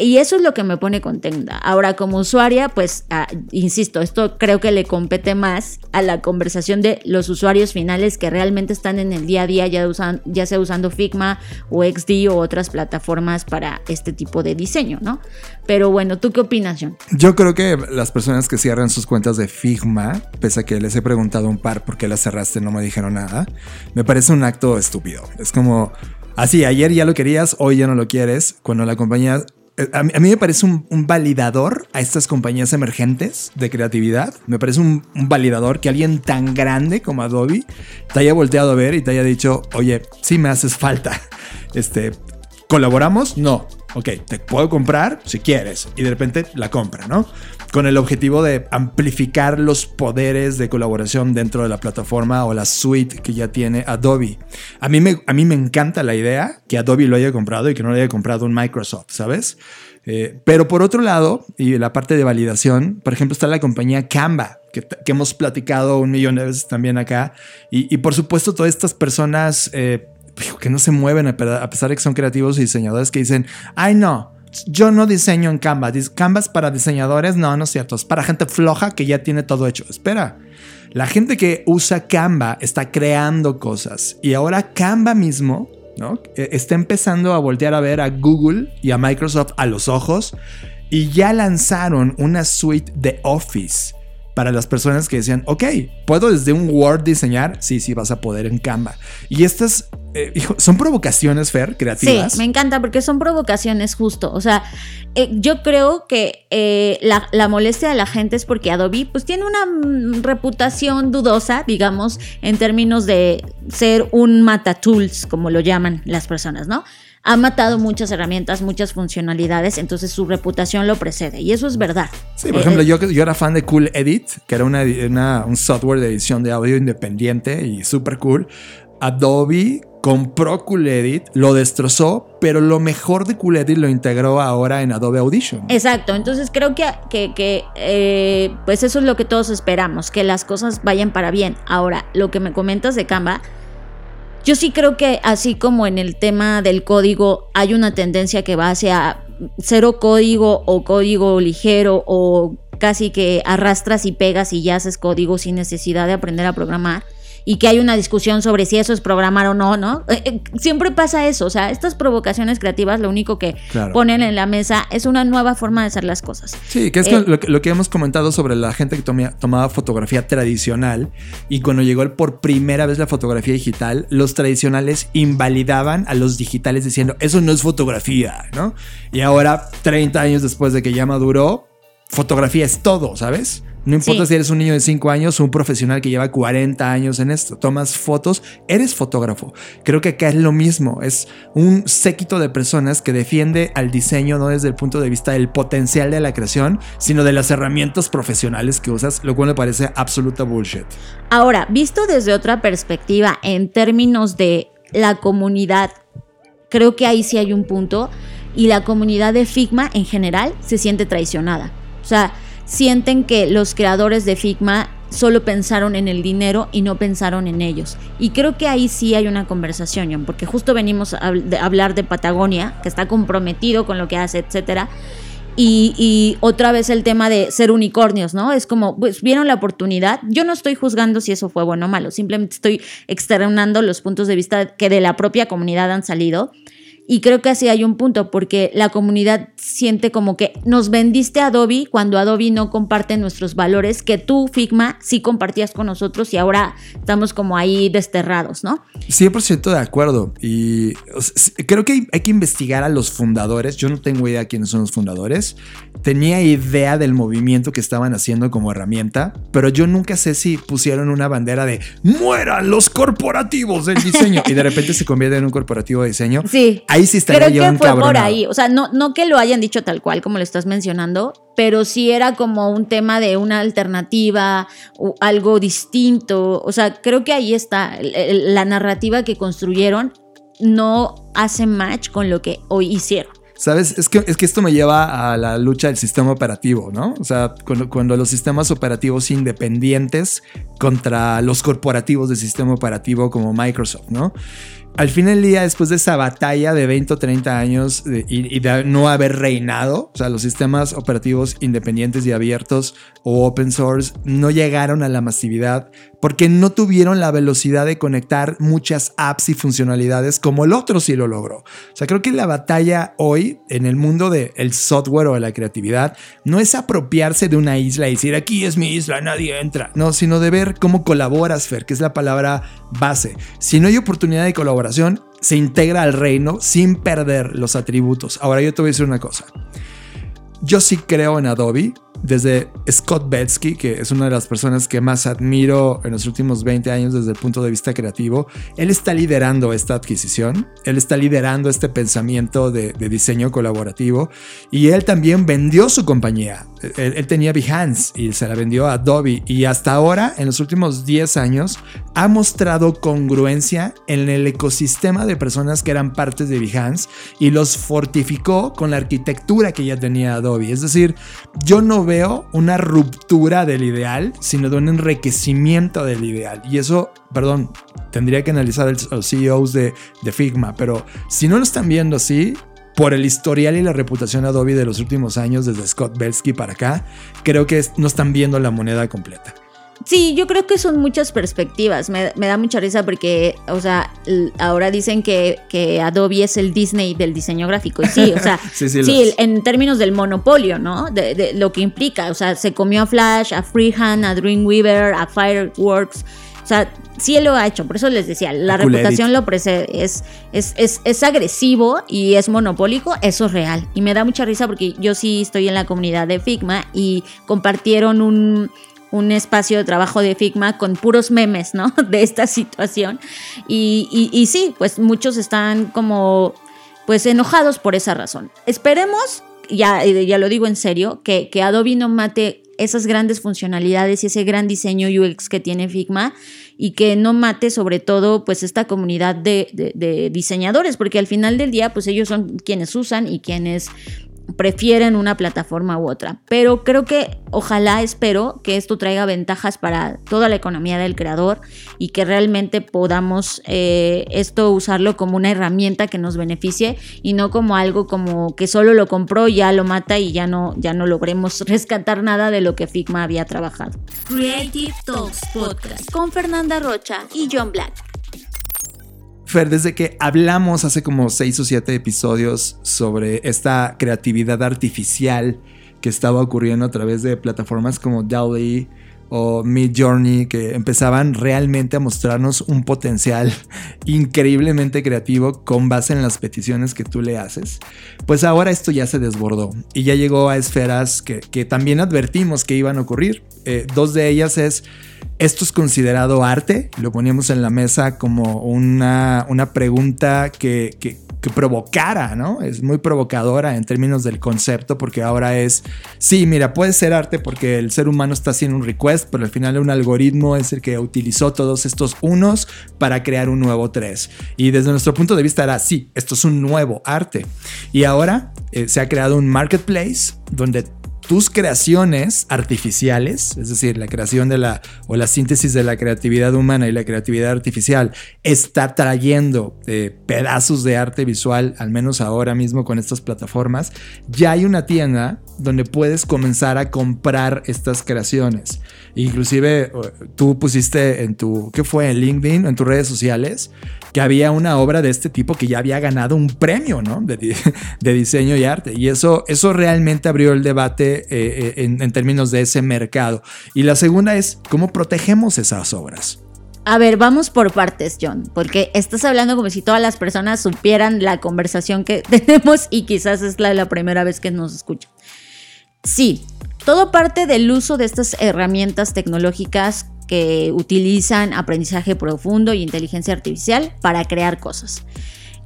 Y eso es lo que me pone contenta. Ahora, como usuaria, pues, ah, insisto, esto creo que le compete más a la conversación de los usuarios finales que realmente están en el día a día, ya, usan, ya sea usando Figma o XD o otras plataformas para este tipo de diseño, ¿no? Pero bueno, ¿tú qué opinas, John? Yo creo que las personas que cierran sus cuentas de Figma, pese a que les he preguntado un par por qué las cerraste, no me dijeron nada, me parece un acto estúpido. Es como... Así, ayer ya lo querías, hoy ya no lo quieres. Cuando la compañía eh, a mí, me parece un, validador a estas compañías emergentes de creatividad. Me parece un, validador que alguien tan grande como Adobe te haya volteado a ver y te haya dicho, oye, sí me haces falta. Este, ¿colaboramos? No. Ok, te puedo comprar si quieres. Y de repente la compra, ¿no? Con el objetivo de amplificar los poderes de colaboración dentro de la plataforma o la suite que ya tiene Adobe. A mí me, a mí me encanta la idea que Adobe lo haya comprado y que no lo haya comprado un Microsoft, ¿sabes? Eh, pero por otro lado, y la parte de validación, por ejemplo, está la compañía Canva, que, hemos platicado un millón de veces también acá. Y, por supuesto, todas estas personas eh, que no se mueven a pesar de que son creativos y diseñadores que dicen, ay no, yo no diseño en Canva. Canva es para diseñadores. No, no es cierto. Es para gente floja que ya tiene todo hecho. Espera. La gente que usa Canva está creando cosas. Y ahora Canva mismo ¿no? E, está empezando a voltear a ver a Google y a Microsoft a los ojos. Y ya lanzaron una suite de Office para las personas que decían, ok, ¿puedo desde un Word diseñar? Sí, sí, vas a poder en Canva. Y estas eh, son provocaciones, Fer, creativas. Sí, me encanta porque son provocaciones justo. O sea, eh, yo creo que eh, la, molestia de la gente es porque Adobe pues tiene una mm, reputación dudosa, digamos, en términos de ser un mata tools, como lo llaman las personas, ¿no? Ha matado muchas herramientas, muchas funcionalidades, entonces su reputación lo precede. Y eso es verdad. Sí, por ejemplo, yo, yo era fan de Cool Edit, que era una, un software de edición de audio independiente y súper cool. Adobe compró Cool Edit, lo destrozó, pero lo mejor de Cool Edit lo integró ahora en Adobe Audition. Exacto, entonces creo que, que, eh, pues eso es lo que todos esperamos, que las cosas vayan para bien. Ahora, lo que me comentas de Canva yo sí creo que así como en el tema del código hay una tendencia que va hacia cero código o código ligero o casi que arrastras y pegas y ya haces código sin necesidad de aprender a programar y que hay una discusión sobre si eso es programar o no, ¿no? Eh, eh, siempre pasa eso, o sea, estas provocaciones creativas lo único que ponen en la mesa es una nueva forma de hacer las cosas. Sí, que es eh, lo, que hemos comentado sobre la gente que tomaba fotografía tradicional y cuando llegó por primera vez la fotografía digital, los tradicionales invalidaban a los digitales diciendo, eso no es fotografía, ¿no? Y ahora, 30 años después de que ya maduró, fotografía es todo, ¿sabes? No importa si eres un niño de 5 años o un profesional que lleva 40 años en esto, tomas fotos, eres fotógrafo. Creo que acá es lo mismo, es un séquito de personas que defiende al diseño no desde el punto de vista del potencial de la creación, sino de las herramientas profesionales que usas, lo cual me parece absoluta bullshit. Ahora, visto desde otra perspectiva, en términos de la comunidad, creo que ahí sí hay un punto y la comunidad de Figma en general se siente traicionada. O sea, sienten que los creadores de Figma solo pensaron en el dinero y no pensaron en ellos. Y creo que ahí sí hay una conversación, porque justo venimos a hablar de Patagonia, que está comprometido con lo que hace, etcétera. Y, otra vez el tema de ser unicornios, ¿no? Es como, pues vieron la oportunidad. Yo no estoy juzgando si eso fue bueno o malo, simplemente estoy externando los puntos de vista que de la propia comunidad han salido y creo que así hay un punto, porque la comunidad siente como que nos vendiste Adobe cuando Adobe no comparte nuestros valores, que tú, Figma, sí compartías con nosotros y ahora estamos como ahí desterrados, ¿no? 100% de acuerdo. Y creo que hay, que investigar a los fundadores. Yo no tengo idea quiénes son los fundadores. Tenía idea del movimiento que estaban haciendo como herramienta, pero yo nunca sé si pusieron una bandera de mueran los corporativos del diseño y de repente se convierte en un corporativo de diseño. Sí. Ahí sí estaría Creo que fue por ahí. O sea, no, no que lo hayan dicho tal cual como lo estás mencionando, pero sí era como un tema de una alternativa o algo distinto. O sea, creo que ahí está. La narrativa que construyeron no hace match con lo que hoy hicieron. ¿Sabes? Es que, es que esto me lleva a la lucha del sistema operativo, ¿no? O sea, cuando, cuando, los sistemas operativos independientes contra los corporativos de sistema operativo como Microsoft, ¿no? Al fin del día, después de esa batalla de 20 o 30 años y, de no haber reinado, o sea, los sistemas operativos independientes y abiertos o open source no llegaron a la masividad porque no tuvieron la velocidad de conectar muchas apps y funcionalidades como el otro sí lo logró. O sea, creo que la batalla hoy en el mundo del software o de la creatividad no es apropiarse de una isla y decir aquí es mi isla, nadie entra. No, sino de ver cómo colaboras, Fer, que es la palabra base. Si no hay oportunidad de se integra al reino sin perder los atributos. Ahora yo te voy a decir una cosa. Yo sí creo en Adobe desde Scott Betsky, que es una de las personas que más admiro en los últimos 20 años desde el punto de vista creativo, él está liderando esta adquisición, él está liderando este pensamiento de, diseño colaborativo y él también vendió su compañía. Él, tenía Behance y se la vendió a Adobe y hasta ahora, en los últimos 10 años, ha mostrado congruencia en el ecosistema de personas que eran partes de Behance y los fortificó con la arquitectura que ya tenía Adobe. Es decir, yo no veo una ruptura del ideal, sino de un enriquecimiento del ideal. Y eso, perdón, tendría que analizar los CEOs de, de Figma, pero si no lo están viendo así, por el historial y la reputación Adobe de los últimos años, desde Scott Belsky para acá, creo que no están viendo la moneda completa. Sí, yo creo que son muchas perspectivas. Me, da mucha risa porque, o sea, ahora dicen que, que, Adobe es el Disney del diseño gráfico. Y sí, o sea, sí, en términos del monopolio, ¿no? De, lo que implica. O sea, se comió a Flash, a Freehand, a Dreamweaver, a Fireworks. O sea, sí lo ha hecho. Por eso les decía, la reputación lo precede. Es, es, es, es agresivo y es monopólico. Eso es real. Y me da mucha risa porque yo sí estoy en la comunidad de Figma y compartieron un un espacio de trabajo de Figma con puros memes, ¿no? De esta situación. Y, y, sí, pues muchos están como, pues enojados por esa razón. Esperemos, ya, ya lo digo en serio, que, que Adobe no mate esas grandes funcionalidades y ese gran diseño UX que tiene Figma y que no mate sobre todo pues esta comunidad de, de, de, diseñadores, porque al final del día pues ellos son quienes usan y quienes prefieren una plataforma u otra. Pero creo que, ojalá, espero que esto traiga ventajas para toda la economía del creador y que realmente podamos eh, esto usarlo como una herramienta que nos beneficie y no como algo como que solo lo compró, ya lo mata y ya no, ya no logremos rescatar nada de lo que Figma había trabajado. Creative Talks Podcast con Fernanda Rocha y John Black. Fer, desde que hablamos hace como seis o siete episodios sobre esta creatividad artificial que estaba ocurriendo a través de plataformas como DALL-E o Mid Journey que empezaban realmente a mostrarnos un potencial increíblemente creativo con base en las peticiones que tú le haces, pues ahora esto ya se desbordó y ya llegó a esferas que, también advertimos que iban a ocurrir. Eh, dos de ellas es esto es considerado arte, lo poníamos en la mesa como una, una pregunta que, que, provocara, ¿no? Es muy provocadora en términos del concepto porque ahora es, sí, mira, puede ser arte porque el ser humano está haciendo un request, pero al final un algoritmo es el que utilizó todos estos unos para crear un nuevo tres. Y desde nuestro punto de vista era, sí, esto es un nuevo arte. Y ahora eh, se ha creado un marketplace donde tus creaciones artificiales, es decir, la creación de la o la síntesis de la creatividad humana y la creatividad artificial, está trayendo eh, pedazos de arte visual, al menos ahora mismo con estas plataformas, ya hay una tienda donde puedes comenzar a comprar estas creaciones. Inclusive eh, tú pusiste en tu, ¿qué fue? En LinkedIn, en tus redes sociales, que había una obra de este tipo que ya había ganado un premio, ¿no? De, diseño y arte. Y eso, eso realmente abrió el debate eh, eh, en, términos de ese mercado. Y la segunda es, ¿cómo protegemos esas obras? A ver, vamos por partes, John, porque estás hablando como si todas las personas supieran la conversación que tenemos y quizás es la, la primera vez que nos escuchan. Sí, todo parte del uso de estas herramientas tecnológicas que utilizan aprendizaje profundo y inteligencia artificial para crear cosas.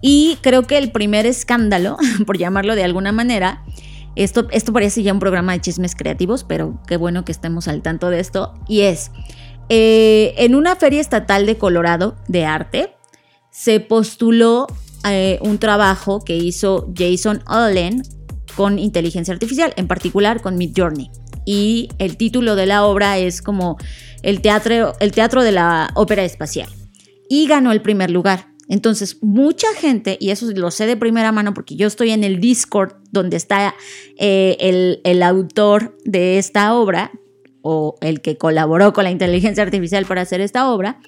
Y creo que el primer escándalo, por llamarlo de alguna manera, esto, esto parece ya un programa de chismes creativos, pero qué bueno que estemos al tanto de esto, y es, eh, en una feria estatal de Colorado de arte, se postuló eh, un trabajo que hizo Jason Allen con inteligencia artificial, en particular con Midjourney. Y el título de la obra es como el teatro, el teatro de la ópera espacial. Y ganó el primer lugar. Entonces, mucha gente, y eso lo sé de primera mano porque yo estoy en el Discord donde está eh, el, el autor de esta obra, o el que colaboró con la inteligencia artificial para hacer esta obra,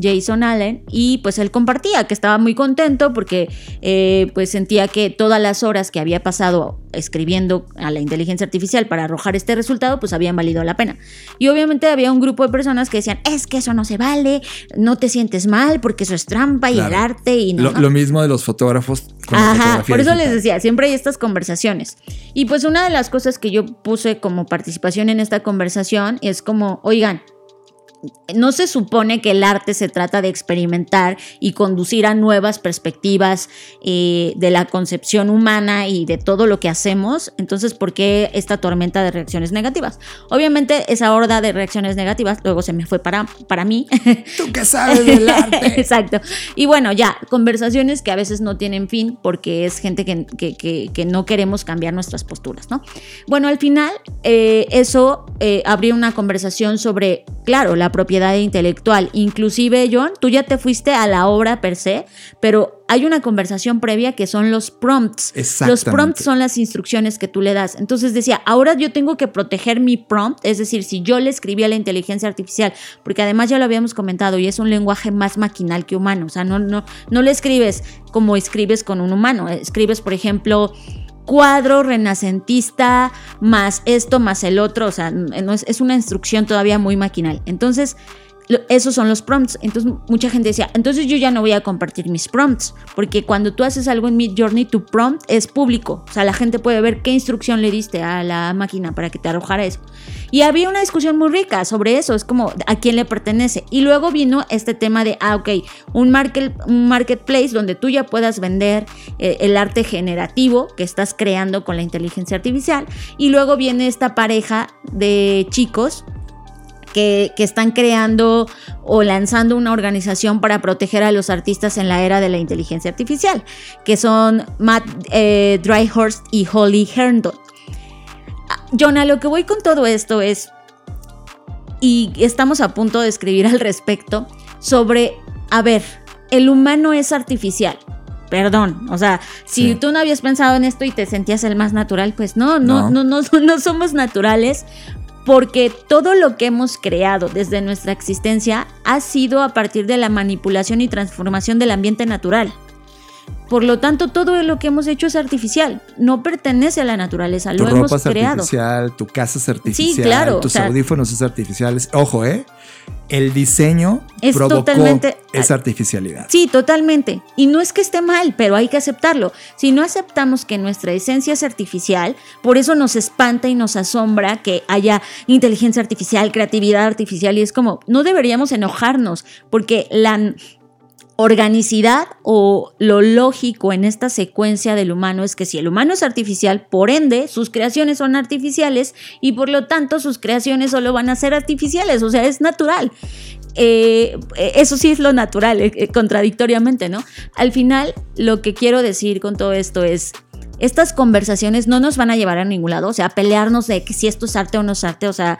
Jason Allen, y pues él compartía que estaba muy contento porque eh, pues sentía que todas las horas que había pasado escribiendo a la inteligencia artificial para arrojar este resultado, pues habían valido la pena. Y obviamente había un grupo de personas que decían, es que eso no se vale, no te sientes mal porque eso es trampa y el arte y no. Lo, lo mismo de los fotógrafos. con Ajá, por eso les decía, siempre hay estas conversaciones. Y pues una de las cosas que yo puse como participación en esta conversación es como, oigan, no se supone que el arte se trata de experimentar y conducir a nuevas perspectivas eh, de la concepción humana y de todo lo que hacemos. Entonces, ¿por qué esta tormenta de reacciones negativas? Obviamente, esa horda de reacciones negativas luego se me fue para, para mí. Tú que sabes del arte. Exacto. Y bueno, ya, conversaciones que a veces no tienen fin porque es gente que, que- que- que no queremos cambiar nuestras posturas, ¿no? Bueno, al final, eh, eso eh, abrió una conversación sobre, claro, la propiedad intelectual. Inclusive, John, tú ya te fuiste a la obra per se, pero hay una conversación previa que son los prompts. Los prompts son las instrucciones que tú le das. Entonces decía, ahora yo tengo que proteger mi prompt, es decir, si yo le escribí a la inteligencia artificial, porque además ya lo habíamos comentado y es un lenguaje más maquinal que humano, o sea, no, no, no le escribes como escribes con un humano, escribes, por ejemplo, cuadro renacentista más esto más el otro, o sea, es, una instrucción todavía muy maquinal. Entonces, esos son los prompts. Entonces, mucha gente decía, entonces yo ya no voy a compartir mis prompts, porque cuando tú haces algo en Mid Journey, tu prompt es público. O sea, la gente puede ver qué instrucción le diste a la máquina para que te arrojara eso. Y había una discusión muy rica sobre eso, es como a quién le pertenece. Y luego vino este tema de, ah, ok, un, market, un marketplace donde tú ya puedas vender eh, el arte generativo que estás creando con la inteligencia artificial. Y luego viene esta pareja de chicos que, que están creando o lanzando una organización para proteger a los artistas en la era de la inteligencia artificial, que son Matt eh, Dryhurst y Holly Herndon. Jonah, lo que voy con todo esto es, y estamos a punto de escribir al respecto, sobre, a ver, el humano es artificial. Perdón, o sea, si Sí. tú no habías pensado en esto y te sentías el más natural, pues no, no, No. no, no, no somos naturales porque todo lo que hemos creado desde nuestra existencia ha sido a partir de la manipulación y transformación del ambiente natural. Por lo tanto, todo lo que hemos hecho es artificial, no pertenece a la naturaleza, Tu lo hemos ropa es creado. artificial, tu casa es artificial, claro, tus o sea- audífonos es artificiales. Ojo, ¿eh? El diseño Es provocó totalmente- esa artificialidad. Sí, totalmente. Y no es que esté mal, pero hay que aceptarlo. Si no aceptamos que nuestra esencia es artificial, por eso nos espanta y nos asombra que haya inteligencia artificial, creatividad artificial, y es como, no deberíamos enojarnos, porque la organicidad o lo lógico en esta secuencia del humano es que si el humano es artificial, por ende, sus creaciones son artificiales y por lo tanto sus creaciones solo van a ser artificiales, o sea, es natural. Eh, eso sí es lo natural, eh, eh, contradictoriamente, ¿no? Al final, lo que quiero decir con todo esto es, estas conversaciones no nos van a llevar a ningún lado, o sea, a pelearnos de que si esto es arte o no es arte, o sea,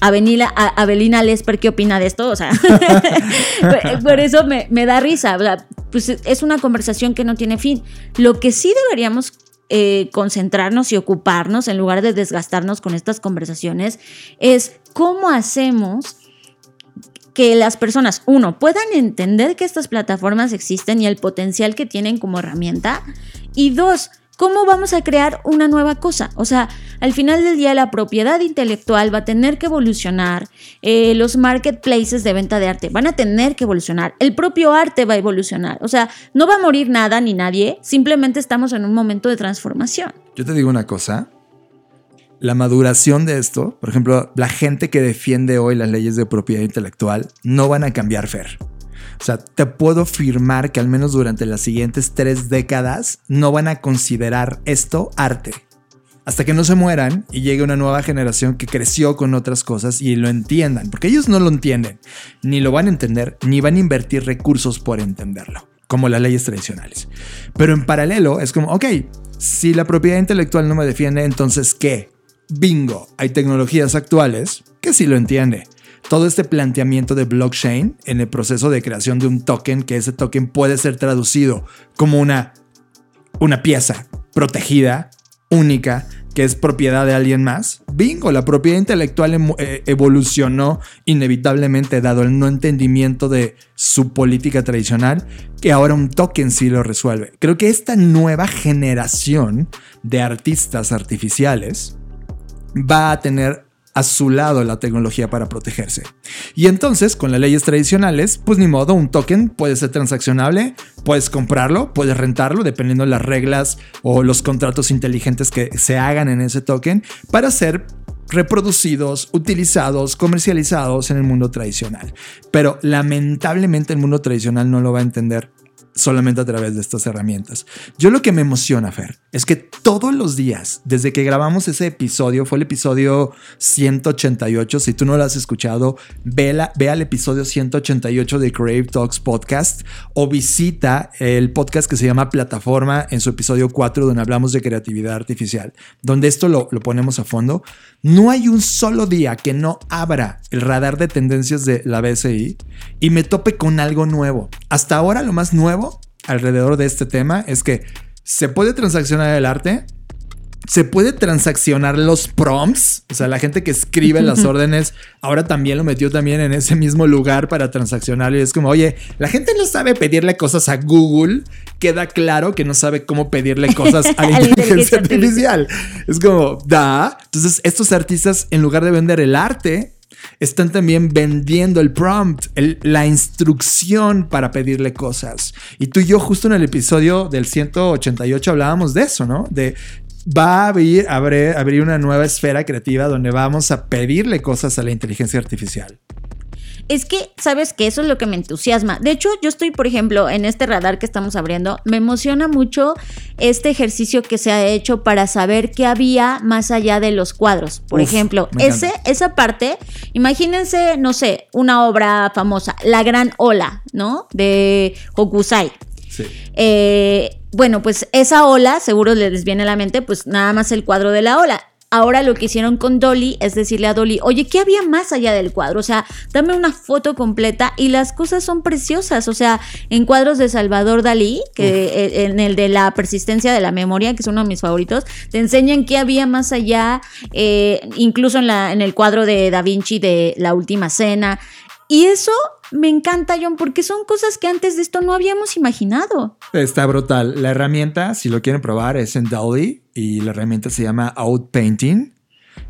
a- Avelina Lesper, ¿qué opina de esto? O sea, por eso me, me da risa, o sea, pues es una conversación que no tiene fin. Lo que sí deberíamos eh, concentrarnos y ocuparnos, en lugar de desgastarnos con estas conversaciones, es cómo hacemos que las personas, uno, puedan entender que estas plataformas existen y el potencial que tienen como herramienta. Y dos, ¿cómo vamos a crear una nueva cosa? O sea, al final del día la propiedad intelectual va a tener que evolucionar, eh, los marketplaces de venta de arte van a tener que evolucionar, el propio arte va a evolucionar. O sea, no va a morir nada ni nadie, simplemente estamos en un momento de transformación. Yo te digo una cosa. La maduración de esto, por ejemplo, la gente que defiende hoy las leyes de propiedad intelectual no van a cambiar, Fer. O sea, te puedo afirmar que al menos durante las siguientes tres décadas no van a considerar esto arte. Hasta que no se mueran y llegue una nueva generación que creció con otras cosas y lo entiendan. Porque ellos no lo entienden. Ni lo van a entender, ni van a invertir recursos por entenderlo. Como las leyes tradicionales. Pero en paralelo es como, ok, si la propiedad intelectual no me defiende, entonces ¿qué? Bingo, hay tecnologías actuales que sí lo entiende. Todo este planteamiento de blockchain en el proceso de creación de un token, que ese token puede ser traducido como una, una pieza protegida, única, que es propiedad de alguien más. Bingo, la propiedad intelectual eh, evolucionó inevitablemente dado el no entendimiento de su política tradicional, que ahora un token sí lo resuelve. Creo que esta nueva generación de artistas artificiales va a tener a su lado la tecnología para protegerse. Y entonces, con las leyes tradicionales, pues ni modo, un token puede ser transaccionable, puedes comprarlo, puedes rentarlo, dependiendo de las reglas o los contratos inteligentes que se hagan en ese token, para ser reproducidos, utilizados, comercializados en el mundo tradicional. Pero lamentablemente el mundo tradicional no lo va a entender solamente a través de estas herramientas. Yo lo que me emociona, Fer, es que todos los días, desde que grabamos ese episodio, fue el episodio 188, si tú no lo has escuchado, ve, la- ve al episodio 188 de Crave Talks Podcast o visita el podcast que se llama Plataforma en su episodio 4 donde hablamos de creatividad artificial, donde esto lo, lo ponemos a fondo. No hay un solo día que no abra el radar de tendencias de la BCI y me tope con algo nuevo. Hasta ahora lo más nuevo alrededor de este tema es que se puede transaccionar el arte, se puede transaccionar los prompts, o sea, la gente que escribe las órdenes, ahora también lo metió también en ese mismo lugar para transaccionar y es como, oye, la gente no sabe pedirle cosas a Google, queda claro que no sabe cómo pedirle cosas a la inteligencia artificial. Es como, da. Entonces, estos artistas, en lugar de vender el arte, están también vendiendo el prompt, la instrucción para pedirle cosas. Y tú y yo justo en el episodio del 188 hablábamos de eso, ¿no? De va a abrir una nueva esfera creativa donde vamos a pedirle cosas a la inteligencia artificial. Es que, ¿sabes que Eso es lo que me entusiasma. De hecho, yo estoy, por ejemplo, en este radar que estamos abriendo, me emociona mucho este ejercicio que se ha hecho para saber qué había más allá de los cuadros. Por Uf, ejemplo, ese, esa parte, imagínense, no sé, una obra famosa, La Gran Ola, ¿no? De Hokusai. Sí. Eh, bueno, pues esa ola, seguro les viene a la mente, pues nada más el cuadro de la ola. Ahora lo que hicieron con Dolly es decirle a Dolly, oye, ¿qué había más allá del cuadro? O sea, dame una foto completa y las cosas son preciosas. O sea, en cuadros de Salvador Dalí, que eh, en el de la persistencia de la memoria, que es uno de mis favoritos, te enseñan qué había más allá, eh, incluso en, la, en el cuadro de Da Vinci de La Última Cena. Y eso me encanta, John, porque son cosas que antes de esto no habíamos imaginado. Está brutal. La herramienta, si lo quieren probar, es en Dolly y la herramienta se llama Outpainting.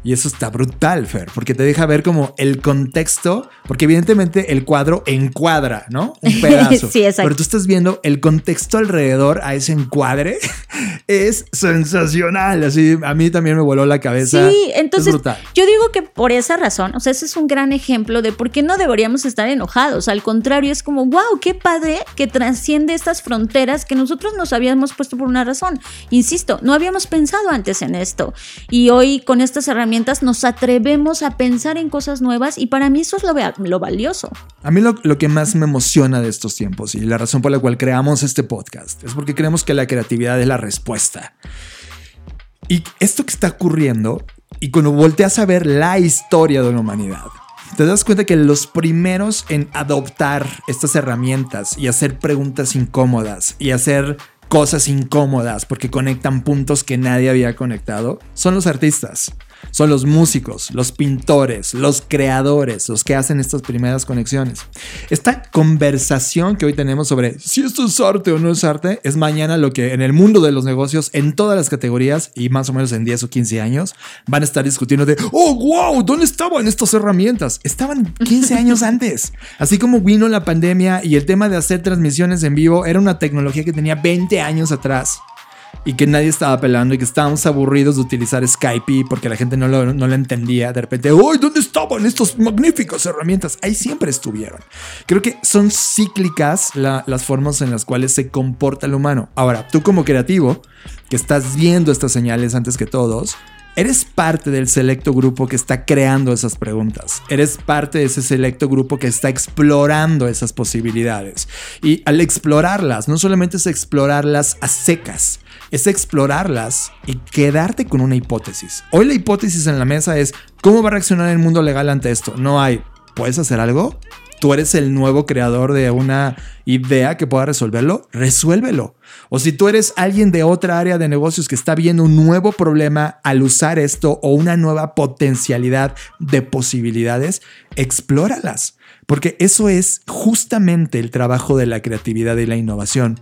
Y eso está brutal, Fer, porque te deja ver como el contexto, porque evidentemente el cuadro encuadra, ¿no? Un pedazo. Sí, exacto. Pero tú estás viendo el contexto alrededor a ese encuadre. es sensacional. Así, a mí también me voló la cabeza. Sí, entonces yo digo que por esa razón, o sea, ese es un gran ejemplo de por qué no deberíamos estar enojados. Al contrario, es como, wow, qué padre que trasciende estas fronteras que nosotros nos habíamos puesto por una razón. Insisto, no habíamos pensado antes en esto. Y hoy con estas herramientas nos atrevemos a pensar en cosas nuevas y para mí eso es lo, lo valioso. A mí lo, lo que más me emociona de estos tiempos y la razón por la cual creamos este podcast es porque creemos que la creatividad es la respuesta. Y esto que está ocurriendo, y cuando volteas a ver la historia de la humanidad, te das cuenta que los primeros en adoptar estas herramientas y hacer preguntas incómodas y hacer cosas incómodas porque conectan puntos que nadie había conectado son los artistas. Son los músicos, los pintores, los creadores, los que hacen estas primeras conexiones. Esta conversación que hoy tenemos sobre si esto es arte o no es arte, es mañana lo que en el mundo de los negocios, en todas las categorías y más o menos en 10 o 15 años, van a estar discutiendo de, oh, wow, ¿dónde estaban estas herramientas? Estaban 15 años antes. Así como vino la pandemia y el tema de hacer transmisiones en vivo era una tecnología que tenía 20 años atrás y que nadie estaba pelando y que estábamos aburridos de utilizar Skype porque la gente no lo, no lo entendía. De repente, ¡Uy! ¿Dónde estaban estas magníficas herramientas? Ahí siempre estuvieron. Creo que son cíclicas la- las formas en las cuales se comporta el humano. Ahora, tú como creativo, que estás viendo estas señales antes que todos, Eres parte del selecto grupo que está creando esas preguntas. Eres parte de ese selecto grupo que está explorando esas posibilidades. Y al explorarlas, no solamente es explorarlas a secas, es explorarlas y quedarte con una hipótesis. Hoy la hipótesis en la mesa es cómo va a reaccionar el mundo legal ante esto. No hay, ¿puedes hacer algo? Tú eres el nuevo creador de una idea que pueda resolverlo, resuélvelo. O si tú eres alguien de otra área de negocios que está viendo un nuevo problema al usar esto o una nueva potencialidad de posibilidades, explóralas. Porque eso es justamente el trabajo de la creatividad y la innovación.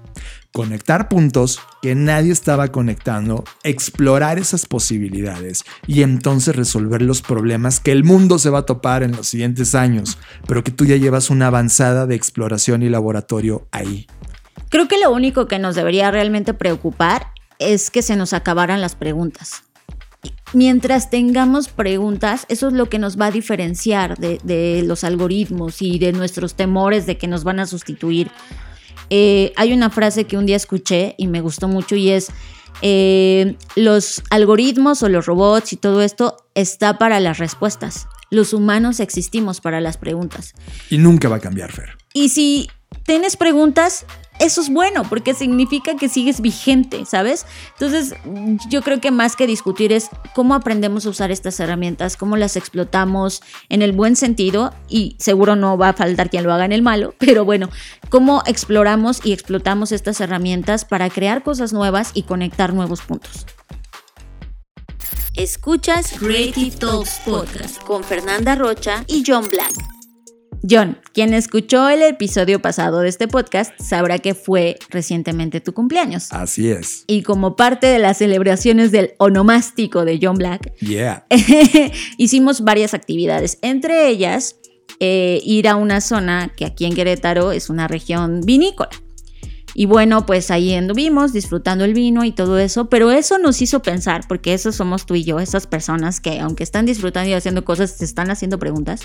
Conectar puntos que nadie estaba conectando, explorar esas posibilidades y entonces resolver los problemas que el mundo se va a topar en los siguientes años, pero que tú ya llevas una avanzada de exploración y laboratorio ahí. Creo que lo único que nos debería realmente preocupar es que se nos acabaran las preguntas mientras tengamos preguntas, eso es lo que nos va a diferenciar de, los algoritmos y de nuestros temores de que nos van a sustituir. Eh, hay una frase que un día escuché y me gustó mucho y es, eh, los algoritmos o los robots y todo esto está para las respuestas. Los humanos existimos para las preguntas. Y nunca va a cambiar, Fer. Y si tienes preguntas, eso es bueno porque significa que sigues vigente, ¿sabes? Entonces, yo creo que más que discutir es cómo aprendemos a usar estas herramientas, cómo las explotamos en el buen sentido y seguro no va a faltar quien lo haga en el malo, pero bueno, cómo exploramos y explotamos estas herramientas para crear cosas nuevas y conectar nuevos puntos. Escuchas Creative Talks Podcast con Fernanda Rocha y John Black. John, quien escuchó el episodio pasado de este podcast sabrá que fue recientemente tu cumpleaños. Así es. Y como parte de las celebraciones del onomástico de John Black, hicimos varias actividades. Entre ellas, eh, ir a una zona que aquí en Querétaro es una región vinícola. Y bueno, pues ahí anduvimos disfrutando el vino y todo eso, pero eso nos hizo pensar, porque eso somos tú y yo, esas personas que aunque están disfrutando y haciendo cosas, se están haciendo preguntas.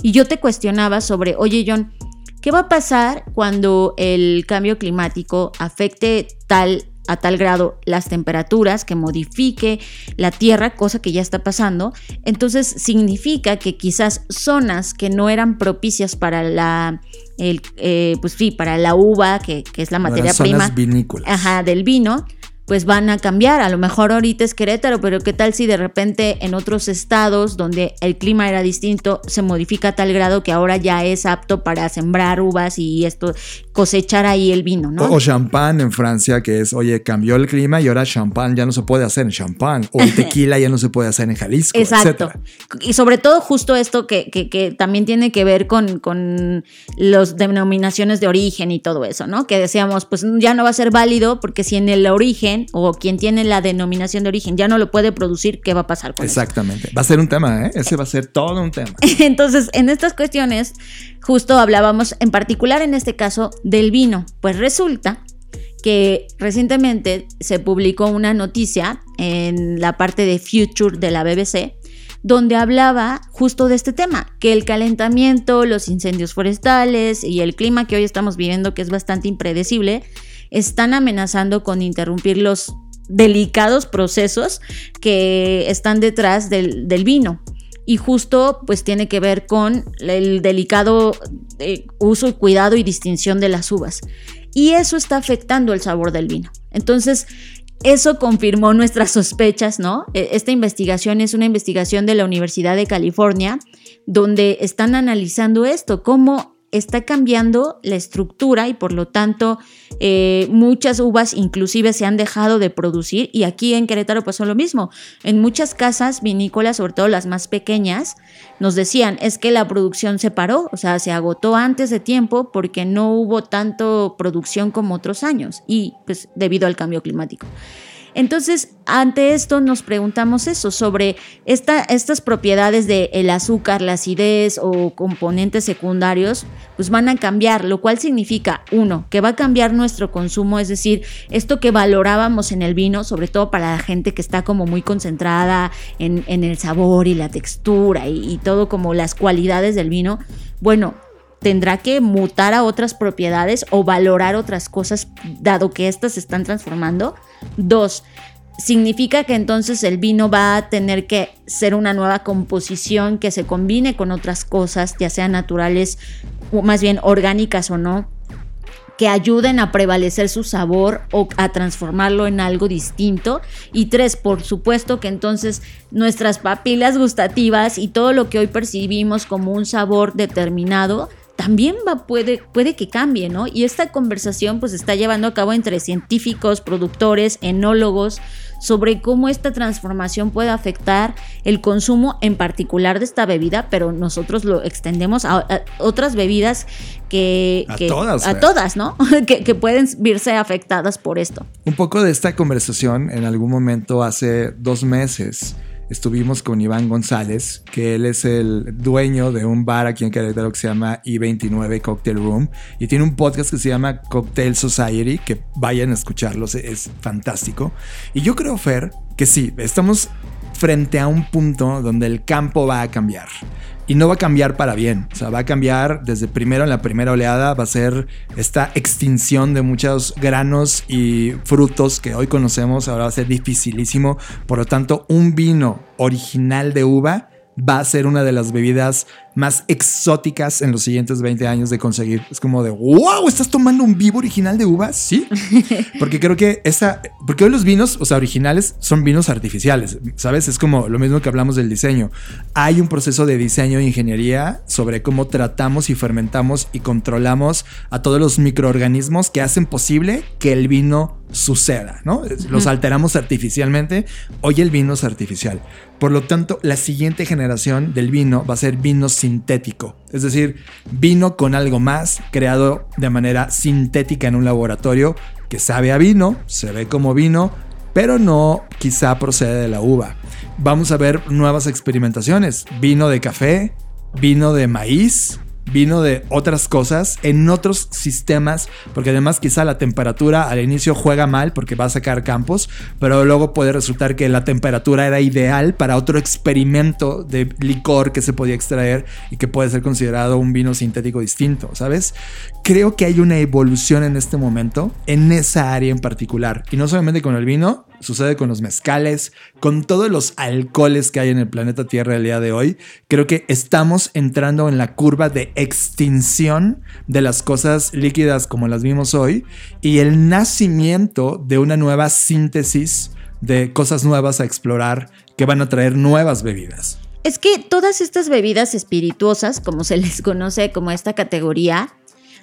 Y yo te cuestionaba sobre, oye John, ¿qué va a pasar cuando el cambio climático afecte tal a tal grado las temperaturas, que modifique la tierra, cosa que ya está pasando, entonces significa que quizás zonas que no eran propicias para la, el, eh, pues sí, para la uva, que, es la materia prima Ajá, del vino, pues van a cambiar. A lo mejor ahorita es Querétaro, pero ¿qué tal si de repente en otros estados donde el clima era distinto se modifica a tal grado que ahora ya es apto para sembrar uvas y esto cosechar ahí el vino, ¿no? O, champán en Francia, que es, oye, cambió el clima y ahora champán ya no se puede hacer en champán, o el tequila ya no se puede hacer en Jalisco, Exacto. Y sobre todo justo esto que, que, también tiene que ver con, con las denominaciones de origen y todo eso, ¿no? Que decíamos, pues ya no va a ser válido porque si en el origen o quien tiene la denominación de origen ya no lo puede producir, ¿qué va a pasar con Exactamente. Va a ser un tema, ¿eh? Ese va a ser todo un tema. Entonces, en estas cuestiones, justo hablábamos en particular en este caso del vino. Pues resulta que recientemente se publicó una noticia en la parte de Future de la BBC donde hablaba justo de este tema, que el calentamiento, los incendios forestales y el clima que hoy estamos viviendo, que es bastante impredecible, están amenazando con interrumpir los delicados procesos que están detrás del, del vino y justo pues tiene que ver con el delicado eh, uso y cuidado y distinción de las uvas. Y eso está afectando el sabor del vino. Entonces, eso confirmó nuestras sospechas, ¿no? E, esta investigación es una investigación de la Universidad de California, donde están analizando esto, cómo está cambiando la estructura y por lo tanto eh, muchas uvas inclusive se han dejado de producir y aquí en Querétaro pasó lo mismo. En muchas casas vinícolas, sobre todo las más pequeñas, nos decían es que la producción se paró, o sea, se agotó antes de tiempo porque no hubo tanto producción como otros años y pues debido al cambio climático. Entonces, ante esto nos preguntamos eso, sobre estas propiedades del el azúcar, la acidez o componentes secundarios, pues van a cambiar, lo cual significa, uno, que va a cambiar nuestro consumo, es decir, esto que valorábamos en el vino, sobre todo para la gente que está como muy concentrada en, el sabor y la textura y todo como las cualidades del vino, bueno, tendrá que mutar a otras propiedades o valorar otras cosas dado que éstas se están transformando. Dos, significa que entonces el vino va a tener que ser una nueva composición que se combine con otras cosas, ya sean naturales o más bien orgánicas o no, que ayuden a prevalecer su sabor o a transformarlo en algo distinto. Y tres, por supuesto que entonces nuestras papilas gustativas y todo lo que hoy percibimos como un sabor determinado también va, puede, puede que cambie, ¿no? Y esta conversación pues está llevando a cabo entre científicos, productores, enólogos, sobre cómo esta transformación puede afectar el consumo en particular de esta bebida, pero nosotros lo extendemos a, otras bebidas que... A todas. A todas, ¿no? que, que pueden verse afectadas por esto. Un poco de esta conversación en algún momento hace dos meses estuvimos con Iván González, que él es el dueño de un bar aquí en Querétaro que se llama I29 Cocktail Room y tiene un podcast que se llama Cocktail Society, que vayan a escucharlos, es fantástico. Y yo creo, Fer, que sí, estamos frente a un punto donde el campo va a cambiar. Y no va a cambiar para bien. O sea, va a cambiar desde primero en la primera oleada. Va a ser esta extinción de muchos granos y frutos que hoy conocemos. Ahora va a ser dificilísimo. Por lo tanto, un vino original de uva va a ser una de las bebidas más exóticas en los siguientes 20 años de conseguir. Es como de, wow, ¿estás tomando un vivo original de uvas? Sí. Porque creo que esa, porque hoy los vinos, o sea, originales son vinos artificiales, ¿sabes? Es como lo mismo que hablamos del diseño. Hay un proceso de diseño e ingeniería sobre cómo tratamos y fermentamos y controlamos a todos los microorganismos que hacen posible que el vino suceda, ¿no? Los alteramos artificialmente. Hoy el vino es artificial. Por lo tanto, la siguiente generación del vino va a ser vino sintético, es decir, vino con algo más creado de manera sintética en un laboratorio que sabe a vino, se ve como vino, pero no quizá procede de la uva. Vamos a ver nuevas experimentaciones, vino de café, vino de maíz, vino de otras cosas en otros sistemas, porque además quizá la temperatura al inicio juega mal porque va a sacar campos, pero luego puede resultar que la temperatura era ideal para otro experimento de licor que se podía extraer y que puede ser considerado un vino sintético distinto, ¿sabes? Creo que hay una evolución en este momento en esa área en particular, y no solamente con el vino, sucede con los mezcales, con todos los alcoholes que hay en el planeta Tierra el día de hoy. Creo que estamos entrando en la curva de extinción de las cosas líquidas como las vimos hoy y el nacimiento de una nueva síntesis de cosas nuevas a explorar que van a traer nuevas bebidas. Es que todas estas bebidas espirituosas, como se les conoce como esta categoría,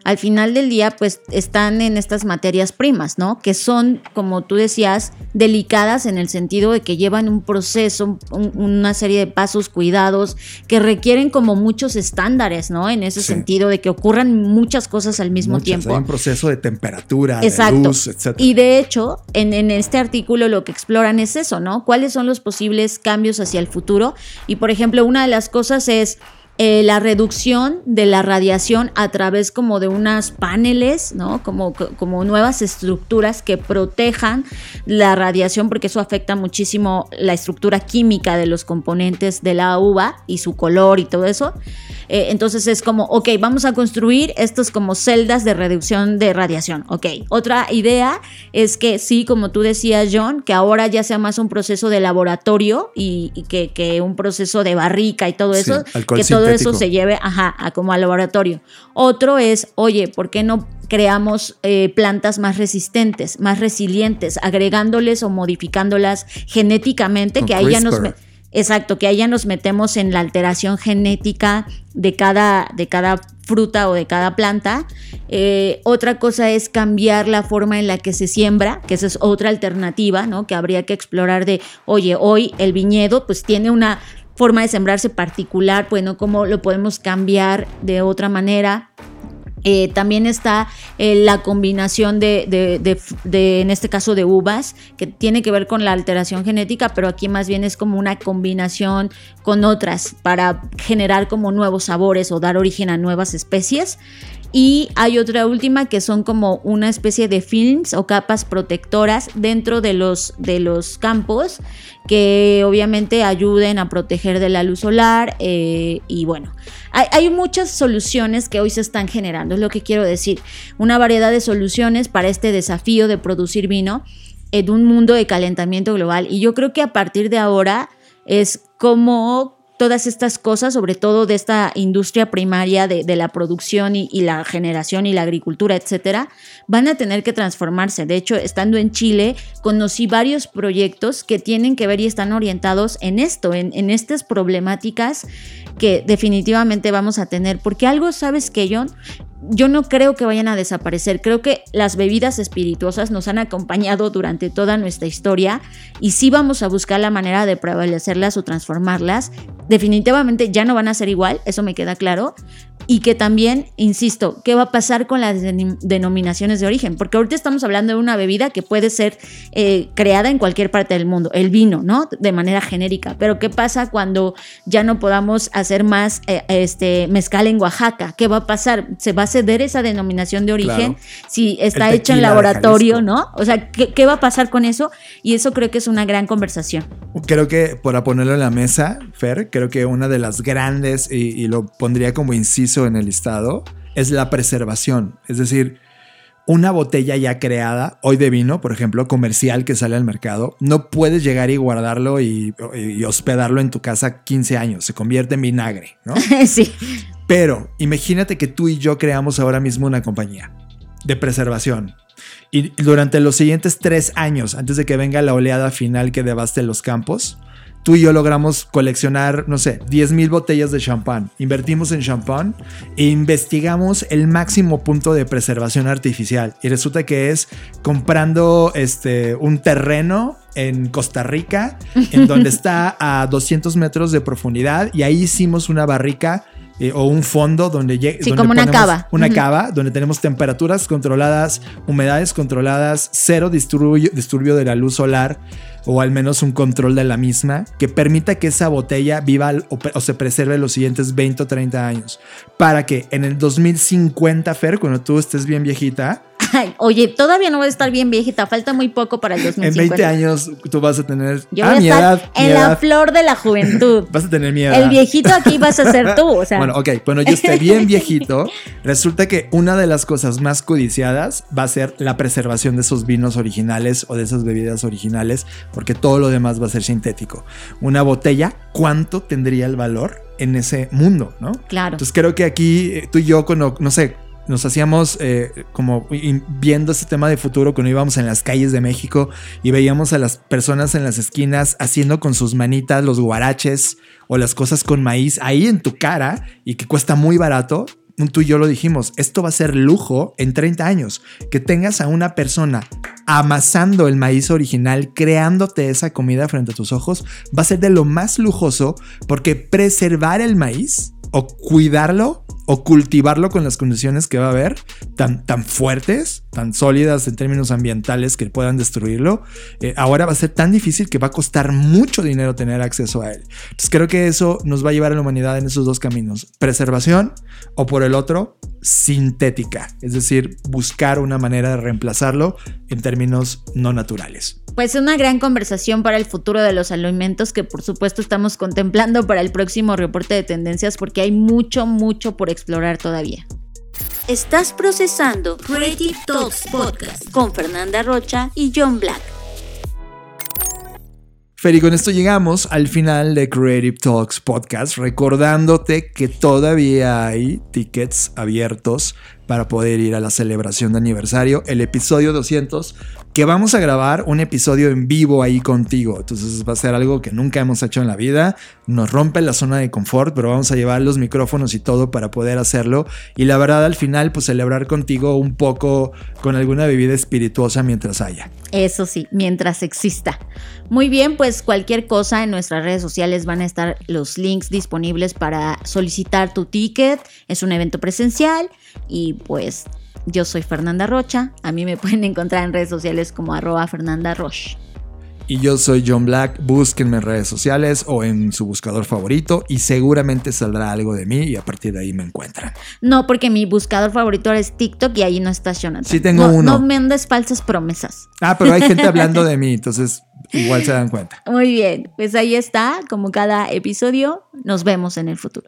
al final del día pues están en estas materias primas, ¿no? Que son, como tú decías, delicadas en el sentido de que llevan un proceso, una serie de pasos, cuidados, que requieren como muchos estándares, ¿no? En ese sentido de que ocurran muchas cosas al mismo tiempo. Hay un proceso de temperatura, de luz, etc. Y de hecho, en, en este artículo lo que exploran es eso, ¿no? ¿Cuáles son los posibles cambios hacia el futuro? Y por ejemplo, una de las cosas es eh, la reducción de la radiación a través como de unas paneles, ¿no? Como, como nuevas estructuras que protejan la radiación porque eso afecta muchísimo la estructura química de los componentes de la uva y su color y todo eso. Eh, entonces es como, ok, vamos a construir estos como celdas de reducción de radiación. Ok, otra idea es que sí, como tú decías, John, que ahora ya sea más un proceso de laboratorio y, que, un proceso de barrica y todo eso, que todo eso se lleve ajá, a como al laboratorio. Otro es, oye, ¿por qué no creamos eh, plantas más resistentes, más resilientes, agregándoles o modificándolas genéticamente, que ahí ya nos... Exacto, que ahí ya nos metemos en la alteración genética de cada, de cada fruta o de cada planta. Eh, otra cosa es cambiar la forma en la que se siembra, que esa es otra alternativa, ¿no? Que habría que explorar de, oye, hoy el viñedo pues tiene una forma de sembrarse particular, bueno, cómo lo podemos cambiar de otra manera. Eh, también está eh, la combinación de, de, en este caso, de uvas, que tiene que ver con la alteración genética, pero aquí más bien es como una combinación con otras para generar como nuevos sabores o dar origen a nuevas especies. Y hay otra última que son como una especie de films o capas protectoras dentro de los, de los campos que obviamente ayuden a proteger de la luz solar eh, y bueno, hay, hay, muchas soluciones que hoy se están generando, es lo que quiero decir, una variedad de soluciones para este desafío de producir vino en un mundo de calentamiento global. Y yo creo que a partir de ahora es como todas estas cosas, sobre todo de esta industria primaria de, la producción y, la generación y la agricultura, etcétera, van a tener que transformarse. De hecho, estando en Chile, conocí varios proyectos que tienen que ver y están orientados en esto, en estas problemáticas que definitivamente vamos a tener. Porque algo, ¿sabes que John? yo no creo que vayan a desaparecer. Creo que las bebidas espirituosas nos han acompañado durante toda nuestra historia y sí vamos a buscar la manera de prevalecerlas o transformarlas. Definitivamente ya no van a ser igual, eso me queda claro. Y que también, insisto, ¿qué va a pasar con las denominaciones de origen? Porque ahorita estamos hablando de una bebida que puede ser eh, creada en cualquier parte del mundo, el vino, ¿no? De manera genérica. Pero ¿qué pasa cuando ya no podamos hacer más eh, este mezcal en Oaxaca? ¿Qué va a pasar? ¿Se va a ceder esa denominación de origen claro. si está hecho en laboratorio, ¿no? O sea, ¿qué, ¿qué va a pasar con eso? Y eso creo que es una gran conversación. Creo que, para ponerlo en la mesa, Fer, creo que una de las grandes, y, y lo pondría como inciso en el listado es la preservación. Es decir, una botella ya creada, hoy de vino, por ejemplo, comercial que sale al mercado, no puedes llegar y guardarlo y, y hospedarlo en tu casa 15 años. Se convierte en vinagre, ¿no? sí. Pero imagínate que tú y yo creamos ahora mismo una compañía de preservación. Y durante los siguientes tres años, antes de que venga la oleada final que devaste los campos, tú y yo logramos coleccionar, no sé, 10 mil botellas de champán. Invertimos en champán e investigamos el máximo punto de preservación artificial. Y resulta que es comprando este, un terreno en Costa Rica, en donde está a 200 metros de profundidad. Y ahí hicimos una barrica eh, o un fondo donde llega. Sí, como una cava. Una uh -huh. cava donde tenemos temperaturas controladas, humedades controladas, cero disturbio, disturbio de la luz solar o al menos un control de la misma que permita que esa botella viva o, o, se preserve los siguientes 20 o 30 años. Para que en el 2050, Fer, cuando tú estés bien viejita, Ay, oye, todavía no voy a estar bien viejita, falta muy poco para el 2050. En 20 años tú vas a tener Yo voy ah, estar edad, en la edad. flor de la juventud. vas a tener miedo. El viejito aquí vas a ser tú, o sea. Bueno, ok, cuando yo esté bien viejito, resulta que una de las cosas más codiciadas va a ser la preservación de esos vinos originales o de esas bebidas originales, porque todo lo demás va a ser sintético. Una botella, ¿cuánto tendría el valor en ese mundo, no? Claro. Entonces creo que aquí tú y yo, cuando, no sé, nos hacíamos eh, como viendo este tema de futuro cuando íbamos en las calles de México y veíamos a las personas en las esquinas haciendo con sus manitas los guaraches o las cosas con maíz ahí en tu cara y que cuesta muy barato. Tú y yo lo dijimos, esto va a ser lujo en 30 años. Que tengas a una persona amasando el maíz original, creándote esa comida frente a tus ojos, va a ser de lo más lujoso porque preservar el maíz o cuidarlo o cultivarlo con las condiciones que va a haber tan, tan fuertes, tan sólidas en términos ambientales que puedan destruirlo, eh, ahora va a ser tan difícil que va a costar mucho dinero tener acceso a él. Entonces creo que eso nos va a llevar a la humanidad en esos dos caminos, preservación o por el otro, sintética, es decir, buscar una manera de reemplazarlo en términos no naturales. Pues una gran conversación para el futuro de los alimentos que por supuesto estamos contemplando para el próximo reporte de tendencias porque hay mucho, mucho por explorar todavía. Estás procesando Creative Talks Podcast con Fernanda Rocha y John Black. Fer, y con esto llegamos al final de Creative Talks Podcast, recordándote que todavía hay tickets abiertos para poder ir a la celebración de aniversario, el episodio 200, que vamos a grabar un episodio en vivo ahí contigo. Entonces va a ser algo que nunca hemos hecho en la vida. Nos rompe la zona de confort, pero vamos a llevar los micrófonos y todo para poder hacerlo. Y la verdad, al final, pues celebrar contigo un poco con alguna bebida espirituosa mientras haya. Eso sí, mientras exista. Muy bien, pues cualquier cosa en nuestras redes sociales van a estar los links disponibles para solicitar tu ticket. Es un evento presencial y pues yo soy Fernanda Rocha. A mí me pueden encontrar en redes sociales como arroba Fernanda Roche. Y yo soy John Black. Búsquenme en redes sociales o en su buscador favorito y seguramente saldrá algo de mí y a partir de ahí me encuentran. No, porque mi buscador favorito es TikTok y ahí no está Jonathan. Sí tengo no, uno. No me andes falsas promesas. Ah, pero hay gente hablando de mí, entonces igual se dan cuenta. Muy bien, pues ahí está, como cada episodio. Nos vemos en el futuro.